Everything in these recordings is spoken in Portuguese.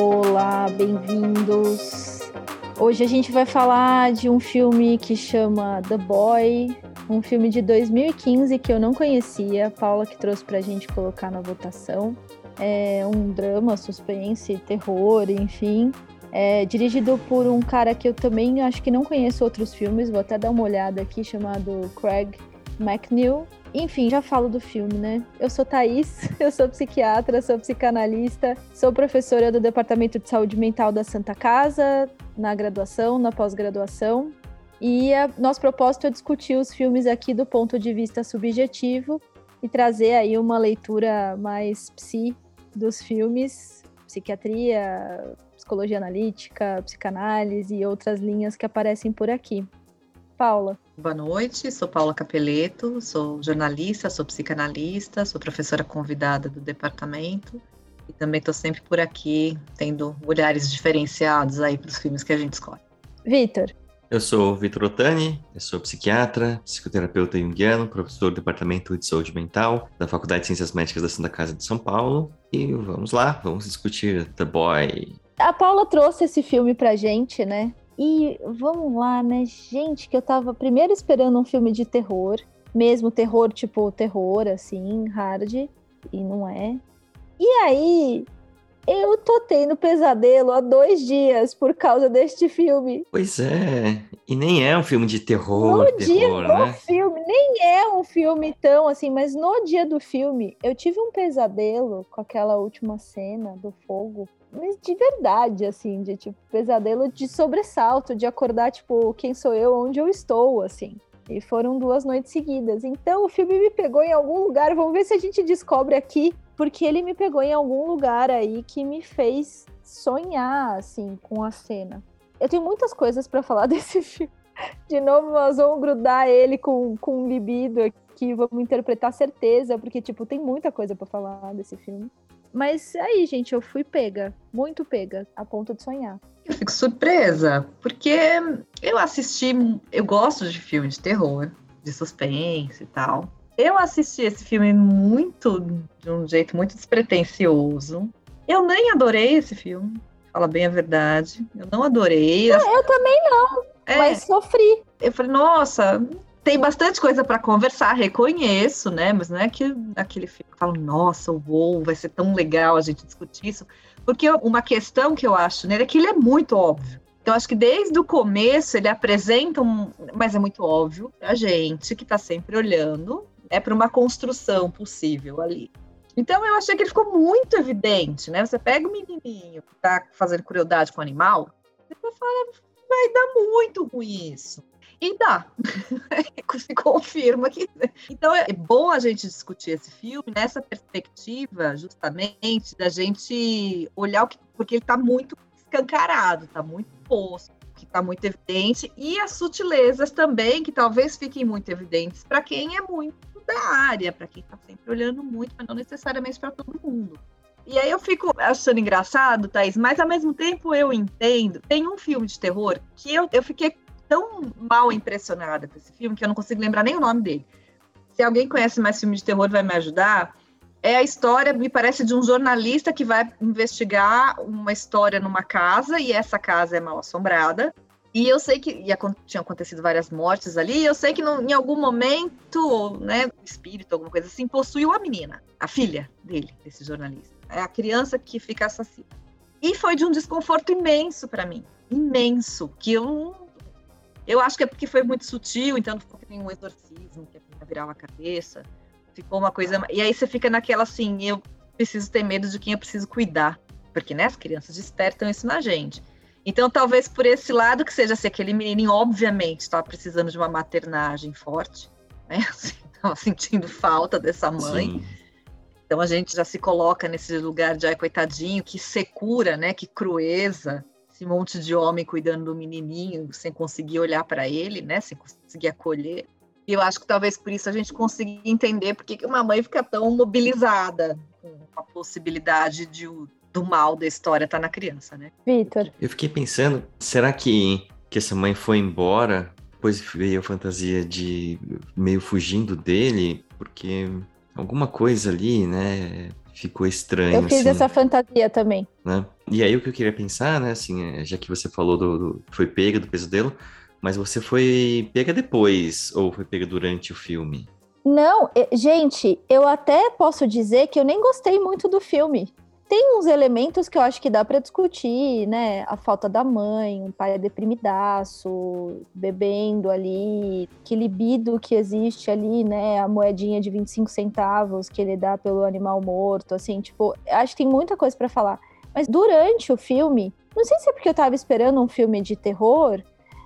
Olá, bem-vindos. Hoje a gente vai falar de um filme que chama The Boy, um filme de 2015 que eu não conhecia, Paula que trouxe pra gente colocar na votação. É um drama, suspense, terror, enfim. É dirigido por um cara que eu também acho que não conheço outros filmes, vou até dar uma olhada aqui, chamado Craig McNeil. Enfim, já falo do filme, né? Eu sou Thaís, eu sou psiquiatra, sou psicanalista, sou professora do Departamento de Saúde Mental da Santa Casa, na graduação, na pós-graduação. E a, nosso propósito é discutir os filmes aqui do ponto de vista subjetivo e trazer aí uma leitura mais psi dos filmes, psiquiatria, psicologia analítica, psicanálise e outras linhas que aparecem por aqui. Paula. Boa noite, sou Paula Capeleto, sou jornalista, sou psicanalista, sou professora convidada do departamento e também estou sempre por aqui tendo olhares diferenciados aí para os filmes que a gente escolhe. Vitor. Eu sou Vitor Otani, eu sou psiquiatra, psicoterapeuta junguiano, professor do Departamento de Saúde Mental da Faculdade de Ciências Médicas da Santa Casa de São Paulo. E vamos lá, vamos discutir The Boy. A Paula trouxe esse filme pra gente, né? E vamos lá, né? Gente, que eu tava primeiro esperando um filme de terror, mesmo terror tipo terror, assim, hard, e não é. E aí, eu tô tendo pesadelo há dois dias por causa deste filme. Pois é, e nem é um filme de terror. No terror, dia né? do filme, nem é um filme tão assim, mas no dia do filme, eu tive um pesadelo com aquela última cena do fogo. Mas de verdade, assim, de tipo, pesadelo de sobressalto, de acordar, tipo, quem sou eu, onde eu estou, assim. E foram duas noites seguidas. Então o filme me pegou em algum lugar. Vamos ver se a gente descobre aqui porque ele me pegou em algum lugar aí que me fez sonhar, assim, com a cena. Eu tenho muitas coisas para falar desse filme. De novo, nós vamos grudar ele com, com libido aqui, vamos interpretar certeza, porque, tipo, tem muita coisa para falar desse filme. Mas aí, gente, eu fui pega, muito pega, a ponto de sonhar. Eu fico surpresa, porque eu assisti, eu gosto de filme de terror, de suspense e tal. Eu assisti esse filme muito, de um jeito muito despretensioso. Eu nem adorei esse filme, fala bem a verdade. Eu não adorei. Não, eu também não, É, mas sofri. eu falei, nossa, tem bastante coisa para conversar, reconheço, né? Mas não é que aquele filme que eu falo, nossa, uou, vai ser tão legal a gente discutir isso. Porque uma questão que eu acho nele é que ele é muito óbvio. Então, acho que desde o começo ele apresenta um. Mas é muito óbvio pra gente que tá sempre olhando, é para uma construção possível ali. Então, eu achei que ele ficou muito evidente, né? Você pega o menininho que tá fazendo crueldade com o animal, você fala, vai dar muito ruim isso. E dá. Se confirma que. Então é bom a gente discutir esse filme nessa perspectiva, justamente, da gente olhar o que. Porque ele está muito escancarado, está muito posto, que está muito evidente, e as sutilezas também, que talvez fiquem muito evidentes para quem é muito da área, para quem está sempre olhando muito, mas não necessariamente para todo mundo. E aí eu fico achando engraçado, Thaís, mas ao mesmo tempo eu entendo. Tem um filme de terror que eu, eu fiquei tão mal impressionada com esse filme que eu não consigo lembrar nem o nome dele. Se alguém conhece mais filme de terror, vai me ajudar. É a história, me parece, de um jornalista que vai investigar uma história numa casa e essa casa é mal assombrada. E eu sei que e, acontecido várias mortes ali, e eu sei que em algum momento, né, espírito, alguma coisa assim, possuiu a menina, a filha dele, desse jornalista. É a criança que fica assassina. E foi de um desconforto imenso para mim, imenso, que eu eu acho que é porque foi muito sutil, então não ficou que nem um exorcismo, que a virava a cabeça. Ficou uma coisa. E aí você fica naquela assim, eu preciso ter medo de quem eu preciso cuidar. Porque, né, as crianças despertam isso na gente. Então, talvez por esse lado que seja assim, aquele menininho, obviamente, estava precisando de uma maternagem forte, né? Estava assim, sentindo falta dessa mãe. Sim. Então a gente já se coloca nesse lugar de ai, coitadinho, que secura, né? Que crueza esse monte de homem cuidando do menininho sem conseguir olhar para ele, né? Sem conseguir acolher. E eu acho que talvez por isso a gente consiga entender por que uma mãe fica tão mobilizada com a possibilidade de, do mal da história estar na criança, né? Vitor, Eu fiquei pensando, será que, que essa mãe foi embora? Depois veio a fantasia de meio fugindo dele, porque alguma coisa ali, né? Ficou estranho. Eu fiz assim, essa fantasia também. né? E aí o que eu queria pensar, né, assim, é, já que você falou do, do- foi pega do pesadelo, mas você foi pega depois ou foi pega durante o filme? Não, gente, eu até posso dizer que eu nem gostei muito do filme. Tem uns elementos que eu acho que dá pra discutir, né? A falta da mãe, um pai deprimidaço, bebendo ali, que libido que existe ali, né? A moedinha de 25 centavos que ele dá pelo animal morto, assim, tipo, acho que tem muita coisa pra falar. Mas durante o filme, não sei se é porque eu tava esperando um filme de terror,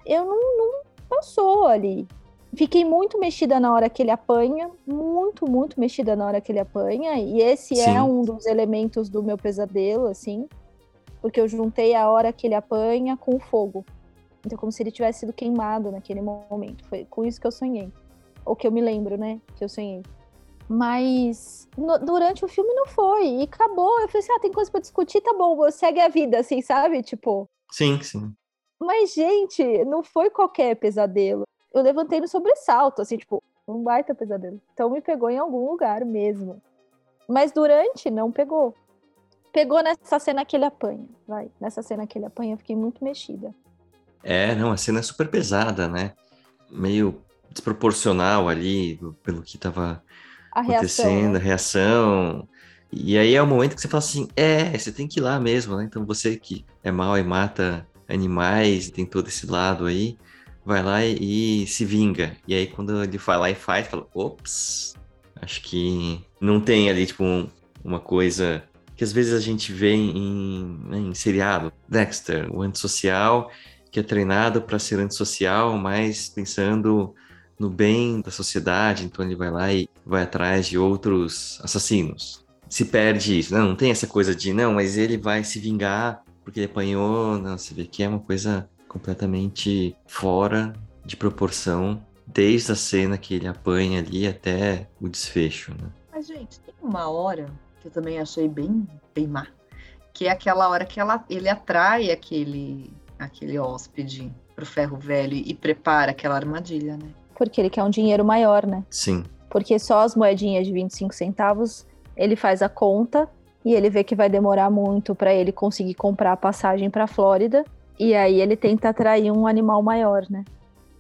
eu não, não passou ali. Fiquei muito mexida na hora que ele apanha, muito, muito mexida na hora que ele apanha, e esse Sim. é um dos elementos do meu pesadelo, assim, porque eu juntei a hora que ele apanha com o fogo. Então, como se ele tivesse sido queimado naquele momento. Foi com isso que eu sonhei. Ou que eu me lembro, né? Que eu sonhei. Mas no- durante o filme não foi. E acabou. Eu falei assim: ah, tem coisa pra discutir, tá bom, segue a vida, assim, sabe? Tipo. Sim, sim. Mas, gente, não foi qualquer pesadelo. Eu levantei no sobressalto, assim, tipo, um baita pesadelo. Então me pegou em algum lugar mesmo. Mas durante, não pegou. Pegou nessa cena que ele apanha, vai. Nessa cena que ele apanha, eu fiquei muito mexida. É, não, a cena é super pesada, né? Meio desproporcional ali pelo que tava A reação. acontecendo, né? a reação. E aí é o momento que você fala assim, é, você tem que ir lá mesmo, né? Então você que é mal e mata animais, tem todo esse lado aí, vai lá e, e se vinga. E aí quando ele vai lá e faz, fala, ops, acho que não tem ali, tipo, um- uma coisa que às vezes a gente vê em, né, em seriado. Dexter, o antissocial, que é treinado para ser antissocial, mas pensando no bem da sociedade, então ele vai lá e vai atrás de outros assassinos. Se perde isso, né? não tem essa coisa de não, mas ele vai se vingar porque ele apanhou, não, você vê que é uma coisa completamente fora de proporção, desde a cena que ele apanha ali até o desfecho, né? Mas, gente, tem uma hora que eu também achei bem, bem má, que é aquela hora que ela, ele atrai aquele, aquele hóspede pro ferro velho e prepara aquela armadilha, né? Porque ele quer um dinheiro maior, né? Sim, Porque só as moedinhas de 25 centavos, ele faz a conta e ele vê que vai demorar muito para ele conseguir comprar a passagem para Flórida. E aí ele tenta atrair um animal maior, né?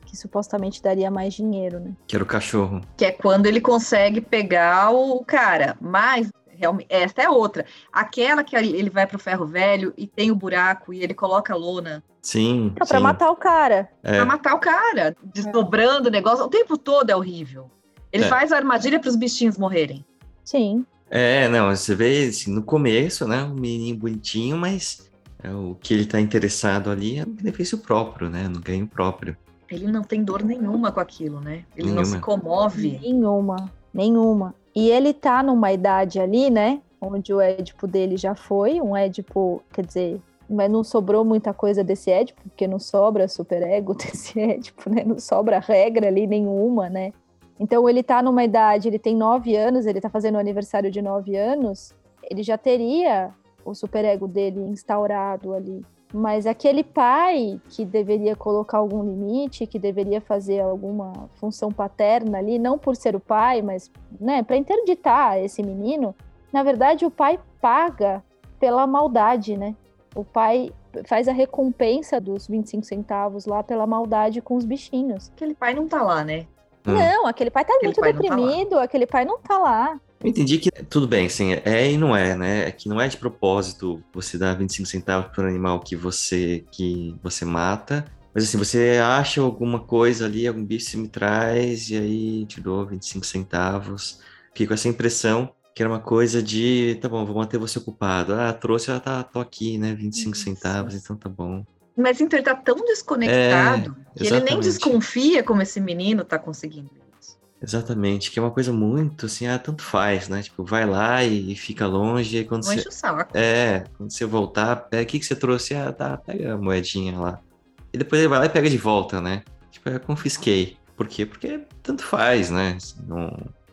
Que supostamente daria mais dinheiro, né? que era o cachorro. Que é quando ele consegue pegar o cara. Mas, realmente, esta é outra. Aquela que ele vai pro ferro velho e tem o buraco e ele coloca a lona Sim, Então, pra sim. matar o cara. É. pra matar o cara, desdobrando o negócio. O tempo todo é horrível. Ele É. faz a armadilha pros bichinhos morrerem. Sim. É, não, você vê assim, no começo, né, um menininho bonitinho, mas o que ele tá interessado ali é no benefício próprio, né, no ganho próprio. Ele não tem dor nenhuma com aquilo, né? Ele não se Nenhuma. comove. Nenhuma. Nenhuma. E ele tá numa idade ali, né? Onde o Édipo dele já foi. Um Édipo, quer dizer, mas não sobrou muita coisa desse Édipo, porque não sobra super ego desse Édipo, né? Não sobra regra ali nenhuma, né? Então ele tá numa idade, ele tem nove anos, ele tá fazendo o aniversário de nove anos, ele já teria o superego dele instaurado ali. Mas aquele pai que deveria colocar algum limite, que deveria fazer alguma função paterna ali, não por ser o pai, mas né, para interditar esse menino, na verdade o pai paga pela maldade, né? O pai faz a recompensa dos 25 centavos lá pela maldade com os bichinhos. Aquele pai não tá lá, né? Hum. Não, aquele pai tá Aquele muito pai tá deprimido, aquele pai não tá lá. Eu entendi que tudo bem, assim, é e não é, né? É que não é de propósito você dar 25 centavos por um animal que você que você mata. Mas assim, você acha alguma coisa ali, algum bicho você me traz, e aí te dou 25 centavos. Fiquei com essa impressão que era uma coisa de, tá bom, vou manter você ocupado. Ah, trouxe, ah, tá, tô aqui, né? 25 Isso. centavos, então tá bom. Mas então ele tá tão desconectado que ele nem desconfia como esse menino tá conseguindo. Exatamente, que é uma coisa muito assim, ah, tanto faz, né? Tipo, vai lá e fica longe, e quando Não você. o saco. É, quando você voltar, pega, o que, que você trouxe? Ah, tá, pega a moedinha lá. E depois ele vai lá e pega de volta, né? Tipo, eu confisquei. Por quê? Porque tanto faz, né? Assim, Não,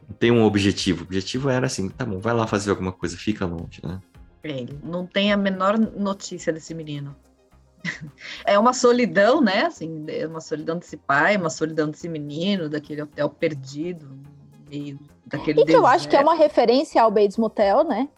não tem um objetivo. O objetivo era assim, tá bom, vai lá fazer alguma coisa, fica longe, né? Não tem a menor notícia desse menino. É uma solidão, né? Assim, é uma solidão desse pai, uma solidão desse menino, daquele hotel perdido, meio daquele E que eu acho que é uma referência ao Bates Motel, né?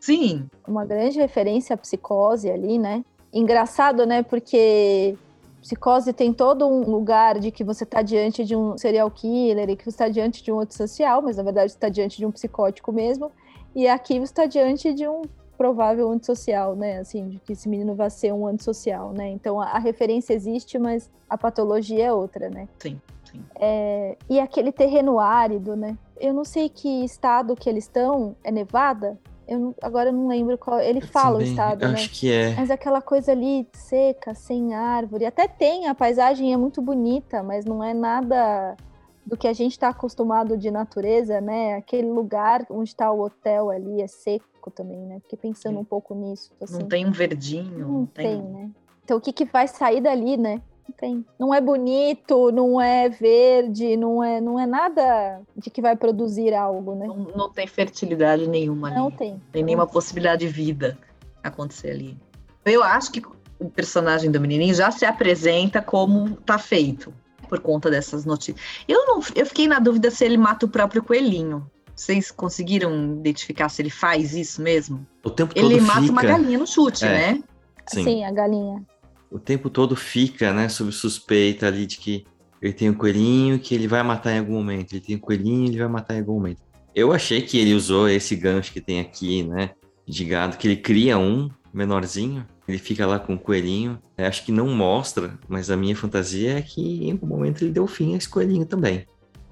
Sim. Uma grande referência à psicose ali, né? Engraçado, né? Porque psicose tem todo um lugar de que você está diante de um serial killer e que você está diante de um antissocial, mas na verdade você está diante de um psicótico mesmo. E aqui você está diante de um provável antissocial, né? Assim, de que esse menino vai ser um antissocial, né? Então a, a referência existe, mas a patologia é outra, né? Sim, sim. É, e aquele terreno árido, né? Eu não sei que estado que eles estão, é Nevada? Eu não, agora eu não lembro qual. Ele fala Também, o estado, eu né? Acho que é. Mas aquela coisa ali seca, sem árvore. Até tem, a paisagem é muito bonita, mas não é nada do que a gente está acostumado de natureza, né? Aquele lugar onde está o hotel ali é seco também, né? Fiquei pensando um pouco nisso. Assim. Não tem um verdinho, Não não tem, tem. né? Então o que, que vai sair dali, né? Não tem. Não é bonito, não é verde, não é, não é nada de que vai produzir algo, né? Não, não tem fertilidade nenhuma ali. Não tem. tem nenhuma possibilidade de vida acontecer ali. Eu acho que o personagem do menininho já se apresenta como tá feito por conta dessas notícias. Eu não, eu fiquei na dúvida se ele mata o próprio coelhinho. Vocês conseguiram identificar se ele faz isso mesmo? O tempo todo Ele mata fica. uma galinha no chute, É. né? Sim. Sim, a galinha. O tempo todo fica, né, sob suspeita ali de que ele tem um coelhinho que ele vai matar em algum momento. Ele tem um coelhinho, ele vai matar em algum momento. Eu achei que ele usou esse gancho que tem aqui, né, de gado, que ele cria um menorzinho, ele fica lá com o coelhinho. Eu acho que não mostra, mas a minha fantasia é que em algum momento ele deu fim a esse coelhinho também.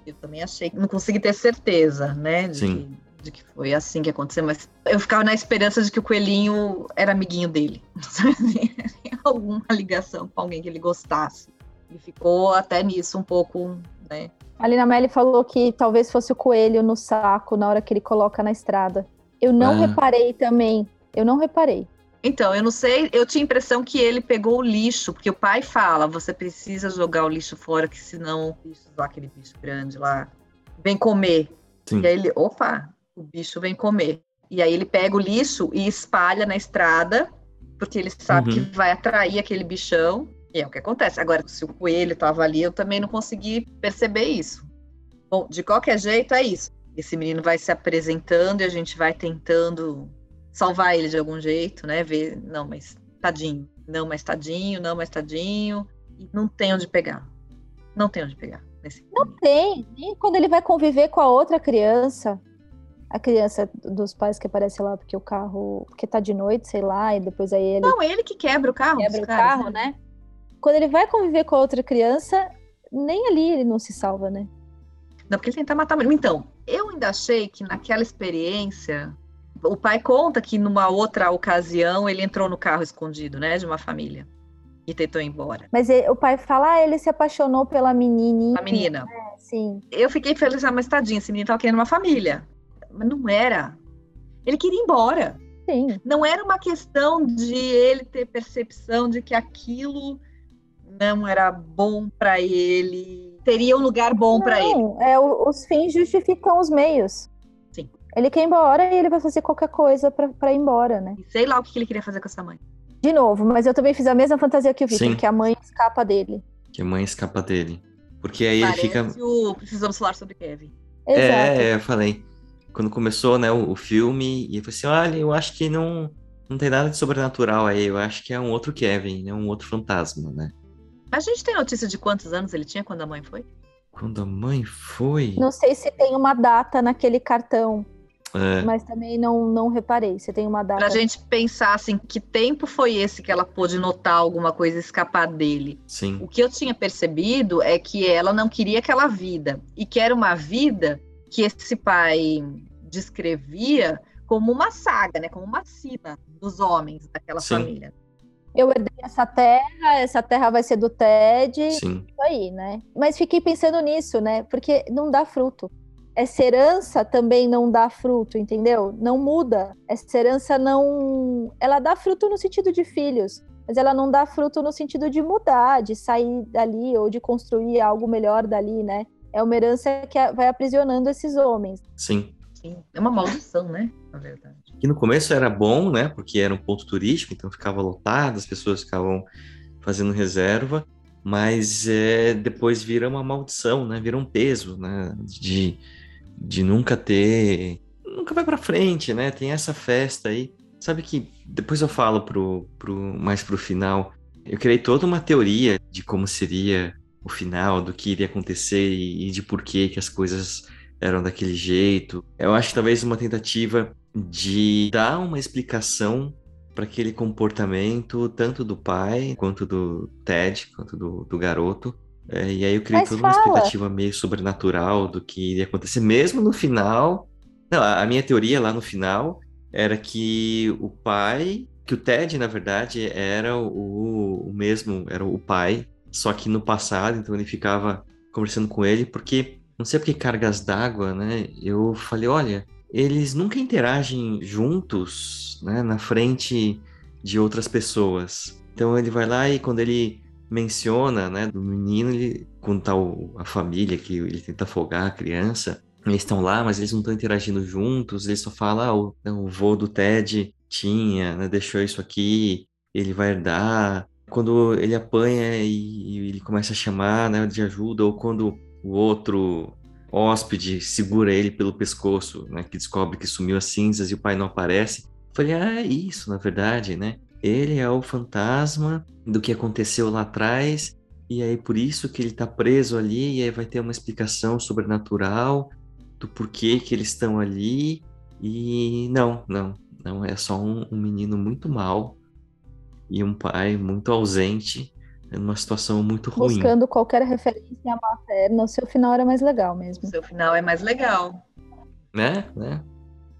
Eu também achei, não consegui ter certeza, né? De Sim. Que, de que foi assim que aconteceu, mas eu ficava na esperança de que o coelhinho era amiguinho dele. Alguma ligação com alguém que ele gostasse. E ficou até nisso um pouco, né? A Lina Melli falou que talvez fosse o coelho no saco na hora que ele coloca na estrada. Eu não Ah. reparei também. Eu não reparei. Então, eu não sei, eu tinha a impressão que ele pegou o lixo, porque o pai fala, você precisa jogar o lixo fora, que senão o bicho, lá, aquele bicho grande lá, vem comer. Sim. E aí ele, opa, o bicho vem comer. E aí ele pega o lixo e espalha na estrada, porque ele sabe Uhum. que vai atrair aquele bichão. E é o que acontece. Agora, se o coelho estava ali, eu também não consegui perceber isso. Bom, de qualquer jeito, é isso. Esse menino vai se apresentando e a gente vai tentando salvar ele de algum jeito, né? Ver, não, mas tadinho. Não, mas tadinho, não, mas tadinho. E não tem onde pegar. Não tem onde pegar. Não tem. Nem quando ele vai conviver com a outra criança. A criança dos pais que aparece lá porque o carro. Porque tá de noite, sei lá, e depois aí ele Não, ele que quebra o carro. quebra o caras, carro, né? Quando ele vai conviver com a outra criança, nem ali ele não se salva, né? Não, porque ele tenta matar mesmo. Então, eu ainda achei que naquela experiência, o pai conta que numa outra ocasião ele entrou no carro escondido, né, de uma família e tentou ir embora. Mas ele- o pai fala, ah, ele se apaixonou pela menininha. A menina. Sim. Eu fiquei feliz, ah, mas tadinho, esse menino tava querendo uma família. Mas não era. Ele queria ir embora. Sim. Não era uma questão de ele ter percepção de que aquilo não era bom para ele, teria um lugar bom para ele. Não, é, os fins justificam os meios. Ele quer ir embora e ele vai fazer qualquer coisa pra, pra ir embora, né? E sei lá o que ele queria fazer com essa mãe. De novo, mas eu também fiz a mesma fantasia que o Victor, Sim. que a mãe escapa dele. Que a mãe escapa dele. Porque aí ele Parece fica. o Precisamos falar sobre Kevin. Exato. É, eu falei. Quando começou, né, o, o filme, e eu falei assim, olha, eu acho que não, não tem nada de sobrenatural aí, eu acho que é um outro Kevin, né, um outro fantasma, né? A gente tem notícia de quantos anos ele tinha quando a mãe foi? Quando a mãe foi... Não sei se tem uma data naquele cartão, É, mas também não, não reparei se tem uma data. Pra gente pensar assim, que tempo foi esse que ela pôde notar alguma coisa escapar dele? sim, O que eu tinha percebido é que ela não queria aquela vida e que era uma vida que esse pai descrevia como uma saga, né, como uma sina dos homens daquela Sim. família. Eu herdei essa terra, essa terra vai ser do Ted, sim, isso aí, né? Mas fiquei pensando nisso, né? Porque não dá fruto. Essa herança também não dá fruto, entendeu? Não muda. Essa herança não. Ela dá fruto no sentido de filhos, mas ela não dá fruto no sentido de mudar, de sair dali ou de construir algo melhor dali, né? É uma herança que vai aprisionando esses homens. sim. Sim, é uma maldição, né, na verdade. Que no começo era bom, né, porque era um ponto turístico, então ficava lotado, as pessoas ficavam fazendo reserva, mas é, depois vira uma maldição, né, vira um peso, né, de, de nunca ter... nunca vai para frente, né? Tem essa festa aí. Sabe que depois eu falo pro, pro, mais pro final. Eu criei toda uma teoria de como seria o final, do que iria acontecer e, e de por que que as coisas eram daquele jeito. Eu acho que talvez uma tentativa de dar uma explicação para aquele comportamento, tanto do pai, quanto do Ted, quanto do, do garoto. É, e aí eu criei Mas toda fala. uma expectativa meio sobrenatural do que iria acontecer, mesmo no final. Não, a, minha teoria lá no final era que o pai, que o Ted, na verdade, era o, o mesmo, era o pai, só que no passado, então ele ficava conversando com ele, porque, não sei porque cargas d'água, né? Eu falei, olha, eles nunca interagem juntos, né, na frente de outras pessoas. Então ele vai lá e quando ele menciona, né, do menino, ele conta a família que ele tenta afogar a criança, eles estão lá, mas eles não estão interagindo juntos, ele só fala, ah, o, né, o vô do Ted tinha, né, deixou isso aqui, ele vai herdar. Quando ele apanha e, e ele começa a chamar, né, de ajuda, ou quando o outro hóspede segura ele pelo pescoço, né, que descobre que sumiu as cinzas e o pai não aparece. Falei, ah, é isso, na verdade, né? Ele é o fantasma do que aconteceu lá atrás, e aí por isso que ele está preso ali, e aí vai ter uma explicação sobrenatural do porquê que eles estão ali. E não, não, não, é só um, um menino muito mal e um pai muito ausente é numa situação muito ruim. Buscando qualquer referência materna, o seu final era mais legal mesmo. O seu final é mais legal. Né? né?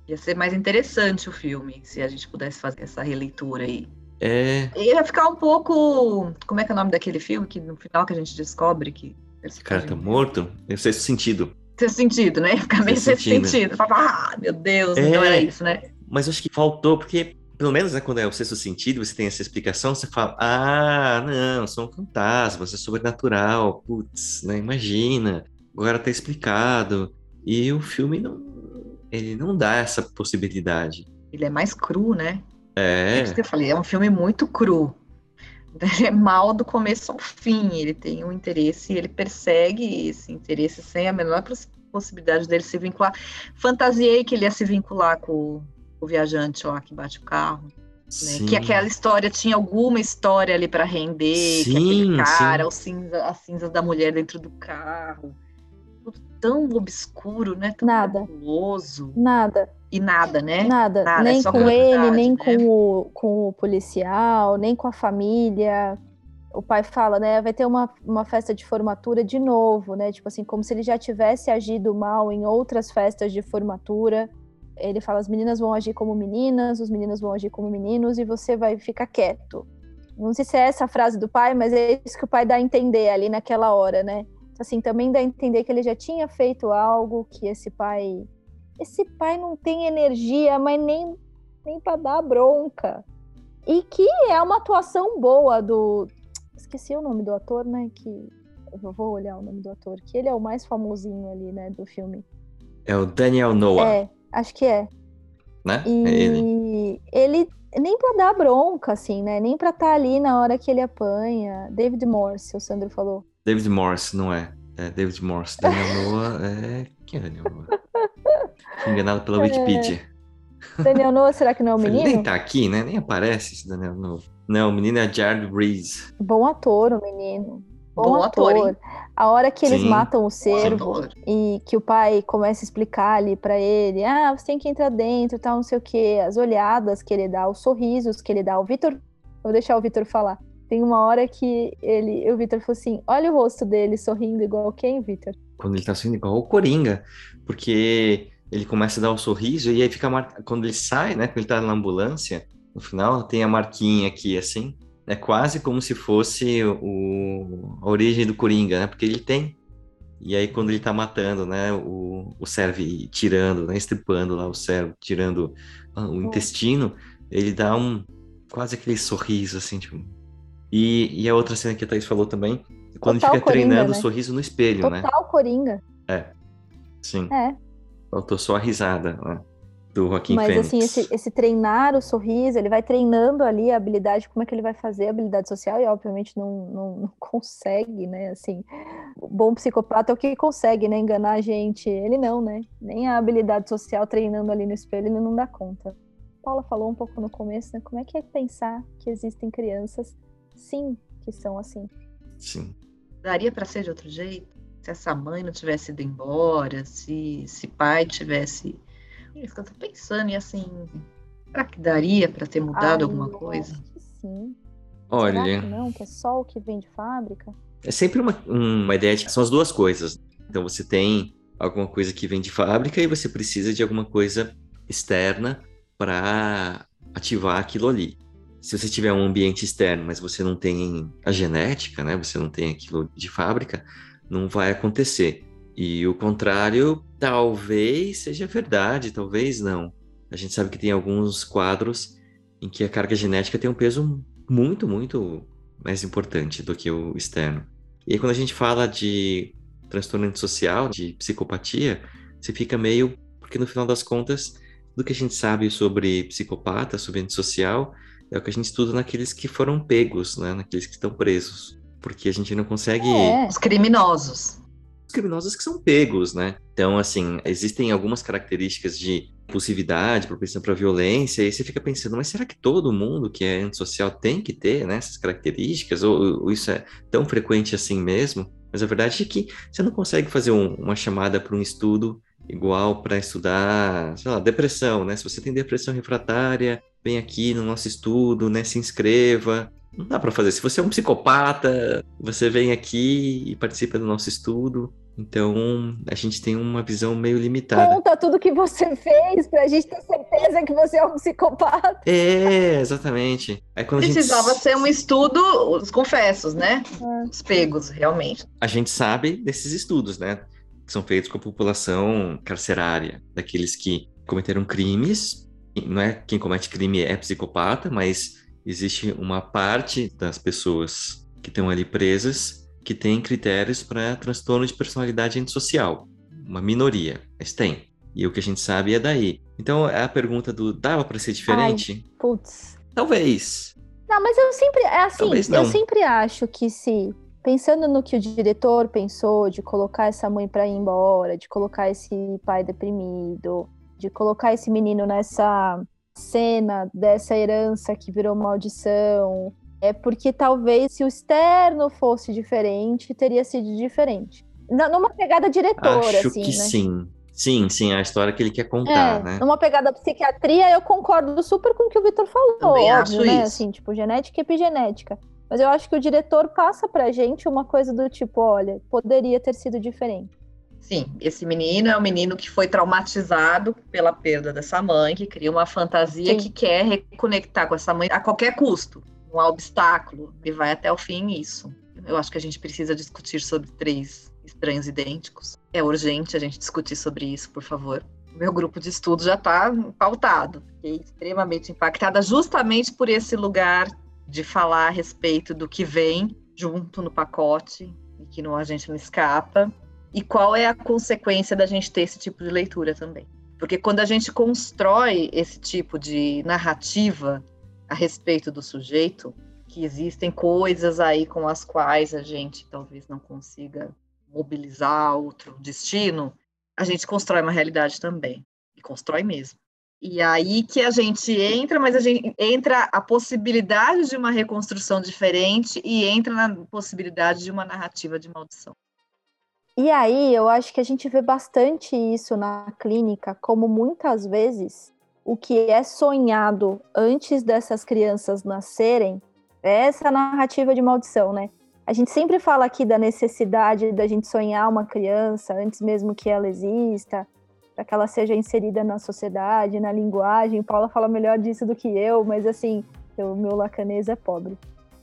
Ia ser mais interessante o filme, se a gente pudesse fazer essa releitura aí. É. Ia ficar um pouco. Como é que é o nome daquele filme que no final que a gente descobre que. Esse cara tá morto? Eu sei sentido. Sexto sentido, né? Fica meio sexto sentido. sentido. Ah, meu Deus, é, não era isso, né? Mas acho que faltou, porque pelo menos né, quando é o sexto sentido, você tem essa explicação, você fala, ah, não, são fantasmas, é sobrenatural, putz, né, imagina, agora tá explicado. E o filme não, ele não dá essa possibilidade. Ele é mais cru, né? É. É eu falei, é um filme muito cru. Ele é mal do começo ao fim, ele tem um interesse, ele persegue esse interesse sem a menor possibilidade dele se vincular. Fantasiei que ele ia se vincular com o viajante lá que bate o carro. Né? Que aquela história tinha alguma história ali para render, sim, que aquele cara, sim. cinza, as cinzas da mulher dentro do carro. Tão obscuro, né? Tão nada. Nada. E nada, né? Nada. nada nem é com ele, nem né? com, o, com o policial, nem com a família. O pai fala, né? Vai ter uma, uma festa de formatura de novo, né? Tipo assim, como se ele já tivesse agido mal em outras festas de formatura ele fala: as meninas vão agir como meninas, os meninos vão agir como meninos e você vai ficar quieto. Não sei se é essa a frase do pai, mas é isso que o pai dá a entender ali naquela hora, né? Assim, também dá a entender que ele já tinha feito algo, que esse pai. Esse pai não tem energia, mas nem, nem para dar bronca. E que é uma atuação boa do. Esqueci o nome do ator, né? Que. Eu vou olhar o nome do ator, que ele é o mais famosinho ali, né, do filme. É o Daniel Noah. É, Acho que é. Né? E é ele. ele nem para dar bronca, assim, né? Nem para estar tá ali na hora que ele apanha. David Morse, o Sandro falou. David Morse, não é? É David Morse. Daniel Noah é. Quem é Daniel Noah? Fui enganado pela é... Wikipedia. Daniel Noah, será que não é o menino? Ele nem tá aqui, né? Nem aparece esse Daniel Noah. Não, o menino é Jared Reese. Bom ator, o menino. Bom, Bom ator. ator a hora que eles Sim. matam o cervo e que o pai começa a explicar ali para ele, ah, você tem que entrar dentro, tal, não sei o quê, as olhadas que ele dá, os sorrisos que ele dá. O Vitor, vou deixar o Vitor falar. Tem uma hora que ele, o Vitor falou assim: olha o rosto dele sorrindo igual quem, Vitor? Quando ele tá sorrindo igual o Coringa, porque ele começa a dar o um sorriso e aí fica mar... quando ele sai, né, quando ele tá na ambulância, no final tem a marquinha aqui assim, é quase como se fosse o, a origem do Coringa, né? Porque ele tem. E aí, quando ele tá matando, né? O, o serve tirando, né? Estripando lá o servo, tirando ah, o intestino, ele dá um. Quase aquele sorriso, assim, tipo. E, e a outra cena que a Thaís falou também, quando Total fica Coringa, treinando né? o sorriso no espelho, Total né? Total Coringa. É. Sim. É. Faltou só a risada, né? do Joaquim Mas Fênix. assim, esse, esse, treinar o sorriso, ele vai treinando ali a habilidade, como é que ele vai fazer a habilidade social, e obviamente não, não, não consegue, né? Assim, o bom psicopata é o que consegue, né? Enganar a gente. Ele não, né? Nem a habilidade social treinando ali no espelho, ele não dá conta. Paula falou um pouco no começo, né? Como é que é pensar que existem crianças, sim, que são assim? Sim. Daria para ser de outro jeito? Se essa mãe não tivesse ido embora, se, se pai tivesse isso que eu tô pensando, e assim, será que daria para ter mudado Ai, alguma coisa? Acho que sim. Olha. Será que não, que é só o que vem de fábrica? É sempre uma, uma ideia de que são as duas coisas. Então você tem alguma coisa que vem de fábrica e você precisa de alguma coisa externa para ativar aquilo ali. Se você tiver um ambiente externo, mas você não tem a genética, né? Você não tem aquilo de fábrica, não vai acontecer. E o contrário talvez seja verdade, talvez não. A gente sabe que tem alguns quadros em que a carga genética tem um peso muito, muito mais importante do que o externo. E aí, quando a gente fala de transtorno antissocial, de psicopatia, você fica meio. Porque no final das contas, do que a gente sabe sobre psicopata, sobre antissocial, é o que a gente estuda naqueles que foram pegos, né? naqueles que estão presos. Porque a gente não consegue. É. Os criminosos criminosos que são pegos, né? Então, assim, existem algumas características de impulsividade, propensão para violência, e você fica pensando, mas será que todo mundo que é antissocial tem que ter né, essas características? Ou, ou, isso é tão frequente assim mesmo? Mas a verdade é que você não consegue fazer um, uma chamada para um estudo igual para estudar, sei lá, depressão, né? Se você tem depressão refratária, vem aqui no nosso estudo, né? Se inscreva. Não dá para fazer. Se você é um psicopata, você vem aqui e participa do nosso estudo. Então, a gente tem uma visão meio limitada. Conta tudo que você fez pra gente ter certeza que você é um psicopata. É, exatamente. É quando Precisava gente... ser um estudo, os confessos, né? É. Os pegos, realmente. A gente sabe desses estudos, né? Que são feitos com a população carcerária, daqueles que cometeram crimes. Não é quem comete crime é psicopata, mas existe uma parte das pessoas que estão ali presas que tem critérios para transtorno de personalidade antissocial. Uma minoria, mas tem. E o que a gente sabe é daí. Então, é a pergunta do dava para ser diferente? Ai, putz. Talvez. Não, mas eu sempre, é assim, eu sempre acho que se pensando no que o diretor pensou de colocar essa mãe para ir embora, de colocar esse pai deprimido, de colocar esse menino nessa cena dessa herança que virou maldição, é porque talvez se o externo fosse diferente, teria sido diferente. Numa pegada diretora, Acho assim, que né? sim. Sim, sim, a história que ele quer contar, é, né? Numa pegada psiquiatria, eu concordo super com o que o Vitor falou, Também óbvio, acho né? Isso. Assim, tipo, genética e epigenética. Mas eu acho que o diretor passa pra gente uma coisa do tipo, olha, poderia ter sido diferente. Sim, esse menino é um menino que foi traumatizado pela perda dessa mãe, que cria uma fantasia Sim. que quer reconectar com essa mãe a qualquer custo não há obstáculo, e vai até o fim isso. Eu acho que a gente precisa discutir sobre três estranhos idênticos. É urgente a gente discutir sobre isso, por favor. Meu grupo de estudo já está pautado. Fiquei extremamente impactada justamente por esse lugar de falar a respeito do que vem junto no pacote e que não, a gente não escapa. E qual é a consequência da gente ter esse tipo de leitura também. Porque quando a gente constrói esse tipo de narrativa a respeito do sujeito, que existem coisas aí com as quais a gente talvez não consiga mobilizar outro destino, a gente constrói uma realidade também, e constrói mesmo. E aí que a gente entra, mas a gente entra a possibilidade de uma reconstrução diferente e entra na possibilidade de uma narrativa de maldição. E aí eu acho que a gente vê bastante isso na clínica, como muitas vezes o que é sonhado antes dessas crianças nascerem é essa narrativa de maldição, né? A gente sempre fala aqui da necessidade da gente sonhar uma criança antes mesmo que ela exista, para que ela seja inserida na sociedade, na linguagem. Paula fala melhor disso do que eu, mas assim, o meu lacanês é pobre.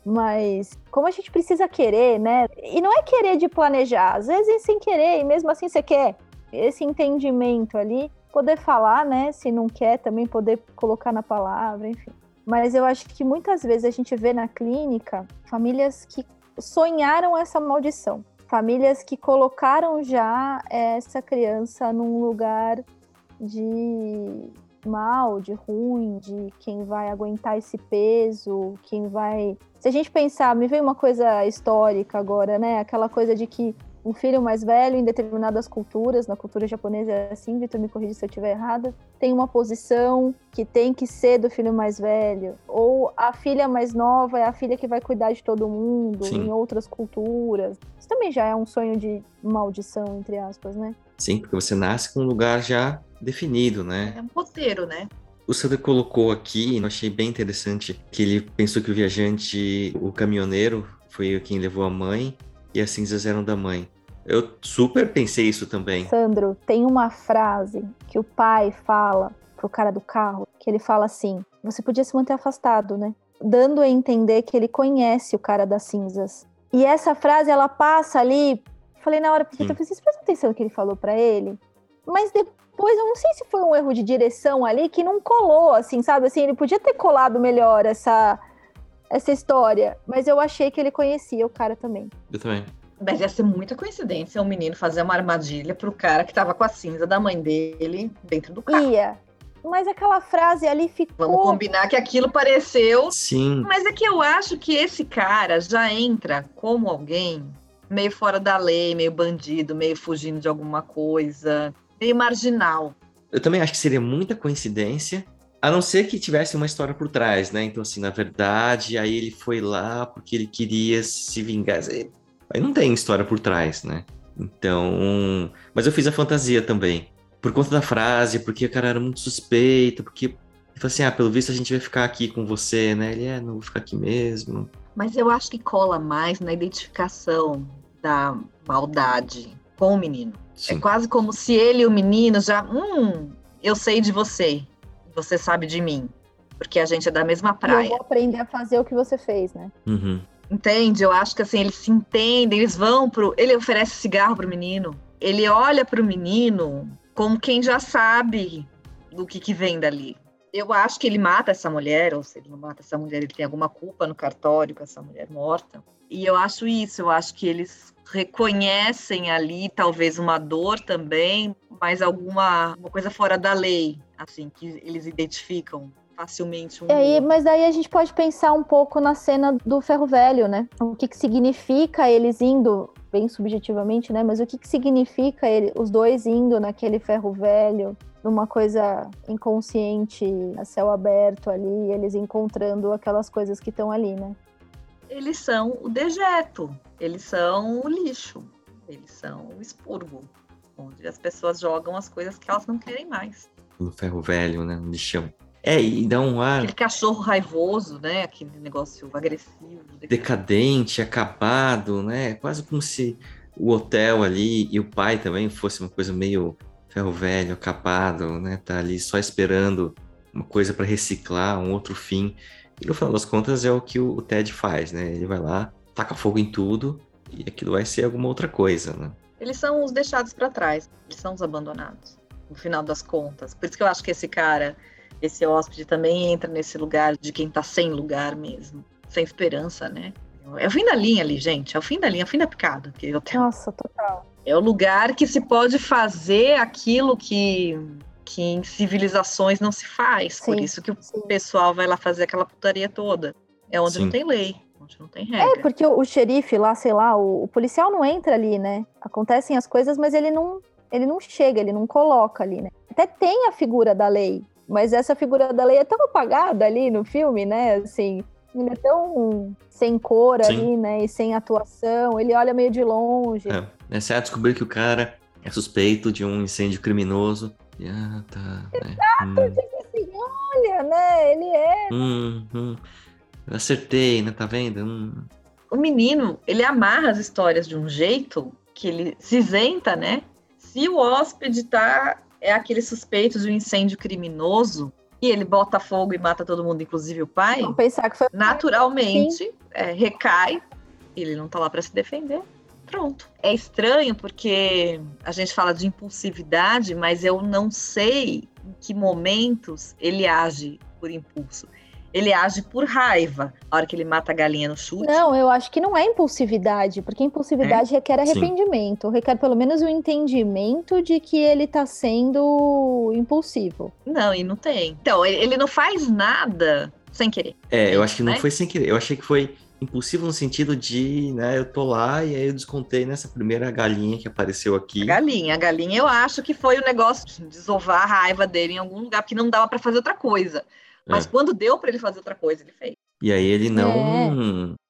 Mas como a gente precisa querer, né? E não é querer de planejar, às vezes sem querer, e mesmo assim você quer esse entendimento ali poder falar, né? Se não quer, também poder colocar na palavra, enfim. Mas eu acho que muitas vezes a gente vê na clínica famílias que sonharam essa maldição. Famílias que colocaram já essa criança num lugar de mal, de ruim, de quem vai aguentar esse peso, quem vai. Se a gente pensar, me veio uma coisa histórica agora, né? Aquela coisa de que um filho mais velho em determinadas culturas, na cultura japonesa é assim, Vitor me corrija se eu estiver errada, tem uma posição que tem que ser do filho mais velho, ou a filha mais nova é a filha que vai cuidar de todo mundo Sim. em outras culturas. Isso também já é um sonho de maldição, entre aspas, né? Sim, porque você nasce com um lugar já definido, né? É um roteiro, né? O Sandro colocou aqui, eu achei bem interessante, que ele pensou que o viajante, o caminhoneiro, foi quem levou a mãe, e as cinzas eram da mãe. Eu super pensei isso também. Sandro, tem uma frase que o pai fala pro cara do carro, que ele fala assim: você podia se manter afastado, né? Dando a entender que ele conhece o cara das cinzas. E essa frase, ela passa ali. Falei na hora, porque vocês prestam atenção no que ele falou para ele? Mas depois, eu não sei se foi um erro de direção ali que não colou, assim, sabe? Assim, ele podia ter colado melhor essa, essa história, mas eu achei que ele conhecia o cara também. Eu também. Mas ia ser muita coincidência um menino fazer uma armadilha pro cara que tava com a cinza da mãe dele dentro do carro. Ia. Mas aquela frase ali ficou. Vamos combinar que aquilo pareceu. Sim. Mas é que eu acho que esse cara já entra como alguém meio fora da lei, meio bandido, meio fugindo de alguma coisa, meio marginal. Eu também acho que seria muita coincidência a não ser que tivesse uma história por trás, né? Então, assim, na verdade, aí ele foi lá porque ele queria se vingar. Aí não tem história por trás, né? Então. Mas eu fiz a fantasia também. Por conta da frase, porque o cara era muito suspeito, porque. Ele falou assim: ah, pelo visto a gente vai ficar aqui com você, né? Ele é, não vou ficar aqui mesmo. Mas eu acho que cola mais na identificação da maldade com o menino. É Sim. É quase como se ele e o menino já. Hum, eu sei de você você sabe de mim, porque a gente é da mesma praia. Eu vou aprender a fazer o que você fez, né? Uhum. Entende? Eu acho que assim, eles se entendem, eles vão pro. Ele oferece cigarro pro menino. Ele olha pro menino como quem já sabe do que, que vem dali. Eu acho que ele mata essa mulher, ou se ele não mata essa mulher, ele tem alguma culpa no cartório com essa mulher morta. E eu acho isso, eu acho que eles reconhecem ali talvez uma dor também, mas alguma uma coisa fora da lei, assim, que eles identificam facilmente. Um... É, mas daí a gente pode pensar um pouco na cena do ferro velho, né? O que, que significa eles indo, bem subjetivamente, né? Mas o que, que significa ele, os dois indo naquele ferro velho, numa coisa inconsciente, a céu aberto ali, eles encontrando aquelas coisas que estão ali, né? Eles são o dejeto, eles são o lixo, eles são o expurgo, onde as pessoas jogam as coisas que elas não querem mais no ferro velho, né? No lixão. É, e dá um ar. Aquele cachorro raivoso, né? Aquele negócio agressivo. Decadente, acabado, né? Quase como se o hotel ali e o pai também fosse uma coisa meio ferro velho, acabado, né? Tá ali só esperando uma coisa para reciclar, um outro fim. E no final das contas é o que o Ted faz, né? Ele vai lá, taca fogo em tudo e aquilo vai ser alguma outra coisa, né? Eles são os deixados para trás, eles são os abandonados no final das contas. Por isso que eu acho que esse cara, esse hóspede, também entra nesse lugar de quem tá sem lugar mesmo, sem esperança, né? É o fim da linha ali, gente. É o fim da linha, é o fim da picada. Que eu tenho. Nossa, total. É o lugar que se pode fazer aquilo que, que em civilizações não se faz. Sim, Por isso que sim. o pessoal vai lá fazer aquela putaria toda. É onde sim. não tem lei. Onde não tem regra. É, porque o, o xerife lá, sei lá, o, o, policial não entra ali, né? Acontecem as coisas, mas ele não, ele não chega, ele não coloca ali, né? Até tem a figura da lei, mas essa figura da lei é tão apagada ali no filme, né? Assim, ele é tão sem cor Sim. ali, né? E sem atuação, ele olha meio de longe. É, é certo descobrir que o cara é suspeito de um incêndio criminoso. Ah, tá. Né? Exato, hum. tipo assim, olha, né? Ele é. Hum, hum. Eu acertei, né? Tá vendo? Hum. O menino, ele amarra as histórias de um jeito que ele se isenta, né? Se o hóspede tá, é aquele suspeito de um incêndio criminoso e ele bota fogo e mata todo mundo, inclusive o pai, Vamos pensar que foi naturalmente é, recai, ele não tá lá para se defender. Pronto. É estranho porque a gente fala de impulsividade, mas eu não sei em que momentos ele age por impulso. Ele age por raiva. A hora que ele mata a galinha no chute. Não, eu acho que não é impulsividade, porque impulsividade é? requer arrependimento, Sim. requer pelo menos o entendimento de que ele tá sendo impulsivo. Não, e não tem. Então, ele não faz nada sem querer. É, eu acho que não né? foi sem querer. Eu achei que foi impulsivo no sentido de, né, eu tô lá e aí eu descontei nessa primeira galinha que apareceu aqui. A galinha, a galinha eu acho que foi o negócio de desovar a raiva dele em algum lugar, porque não dava para fazer outra coisa. Mas é. quando deu para ele fazer outra coisa, ele fez. E aí ele não, é.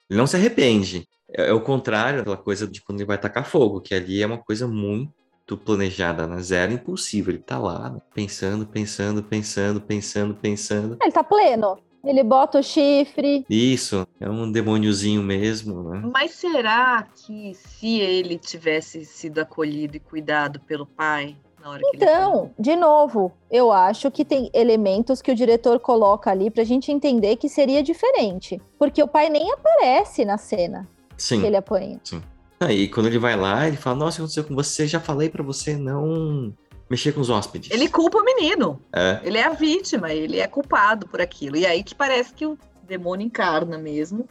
ele não se arrepende. É, é, o contrário daquela coisa de quando ele vai tacar fogo, que ali é uma coisa muito planejada, né? Zero impulsivo. Ele tá lá, né? pensando, pensando, pensando, pensando, pensando. Ele tá pleno. Ele bota o chifre. Isso, é um demôniozinho mesmo, né? Mas será que se ele tivesse sido acolhido e cuidado pelo pai, então, de novo, eu acho que tem elementos que o diretor coloca ali pra gente entender que seria diferente. Porque o pai nem aparece na cena sim, que ele apanha. Sim. Aí quando ele vai lá, ele fala: Nossa, o que aconteceu com você? Já falei para você não mexer com os hóspedes. Ele culpa o menino. É. Ele é a vítima, ele é culpado por aquilo. E aí que parece que o demônio encarna mesmo.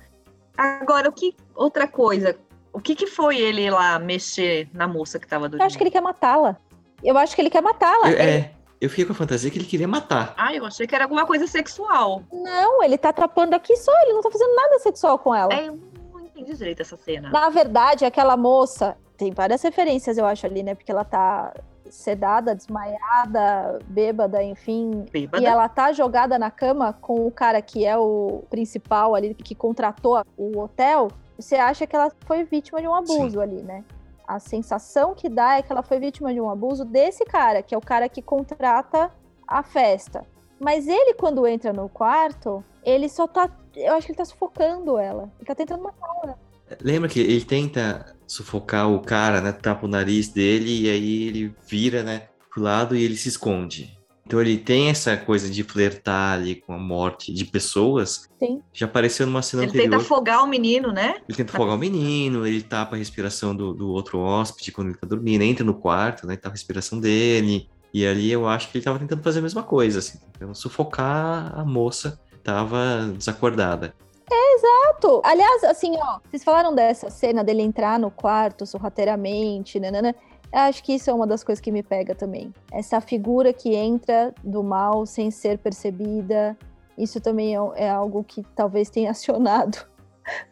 Agora, o que. Outra coisa. O que, que foi ele lá mexer na moça que tava dormindo? Eu acho que ele quer matá-la. Eu acho que ele quer matá-la. É. Eu fiquei com a fantasia que ele queria matar. Ah, eu achei que era alguma coisa sexual. Não, ele tá atrapando aqui só, ele não tá fazendo nada sexual com ela. É, eu não entendi direito essa cena. Na verdade, aquela moça, tem várias referências, eu acho, ali, né? Porque ela tá sedada, desmaiada, bêbada, enfim. Bêbada. E ela tá jogada na cama com o cara que é o principal ali, que contratou o hotel. Você acha que ela foi vítima de um abuso Sim. ali, né? A sensação que dá é que ela foi vítima de um abuso desse cara, que é o cara que contrata a festa. Mas ele, quando entra no quarto, ele só tá. Eu acho que ele tá sufocando ela. Ele tá tentando matar ela. Lembra que ele tenta sufocar o cara, né? Tapa o nariz dele e aí ele vira, né? Pro lado e ele se esconde. Então ele tem essa coisa de flertar ali com a morte de pessoas. Sim. Já apareceu numa cena ele anterior. Ele tenta afogar o menino, né? Ele tenta afogar o menino, ele tapa a respiração do, do outro hóspede quando ele tá dormindo, entra no quarto, né? Tapa a respiração dele. E ali eu acho que ele tava tentando fazer a mesma coisa, assim. Tentando sufocar a moça tava desacordada. É, exato. Aliás, assim, ó, vocês falaram dessa cena dele entrar no quarto sorrateiramente, nanana. Acho que isso é uma das coisas que me pega também. Essa figura que entra do mal sem ser percebida. Isso também é, é algo que talvez tenha acionado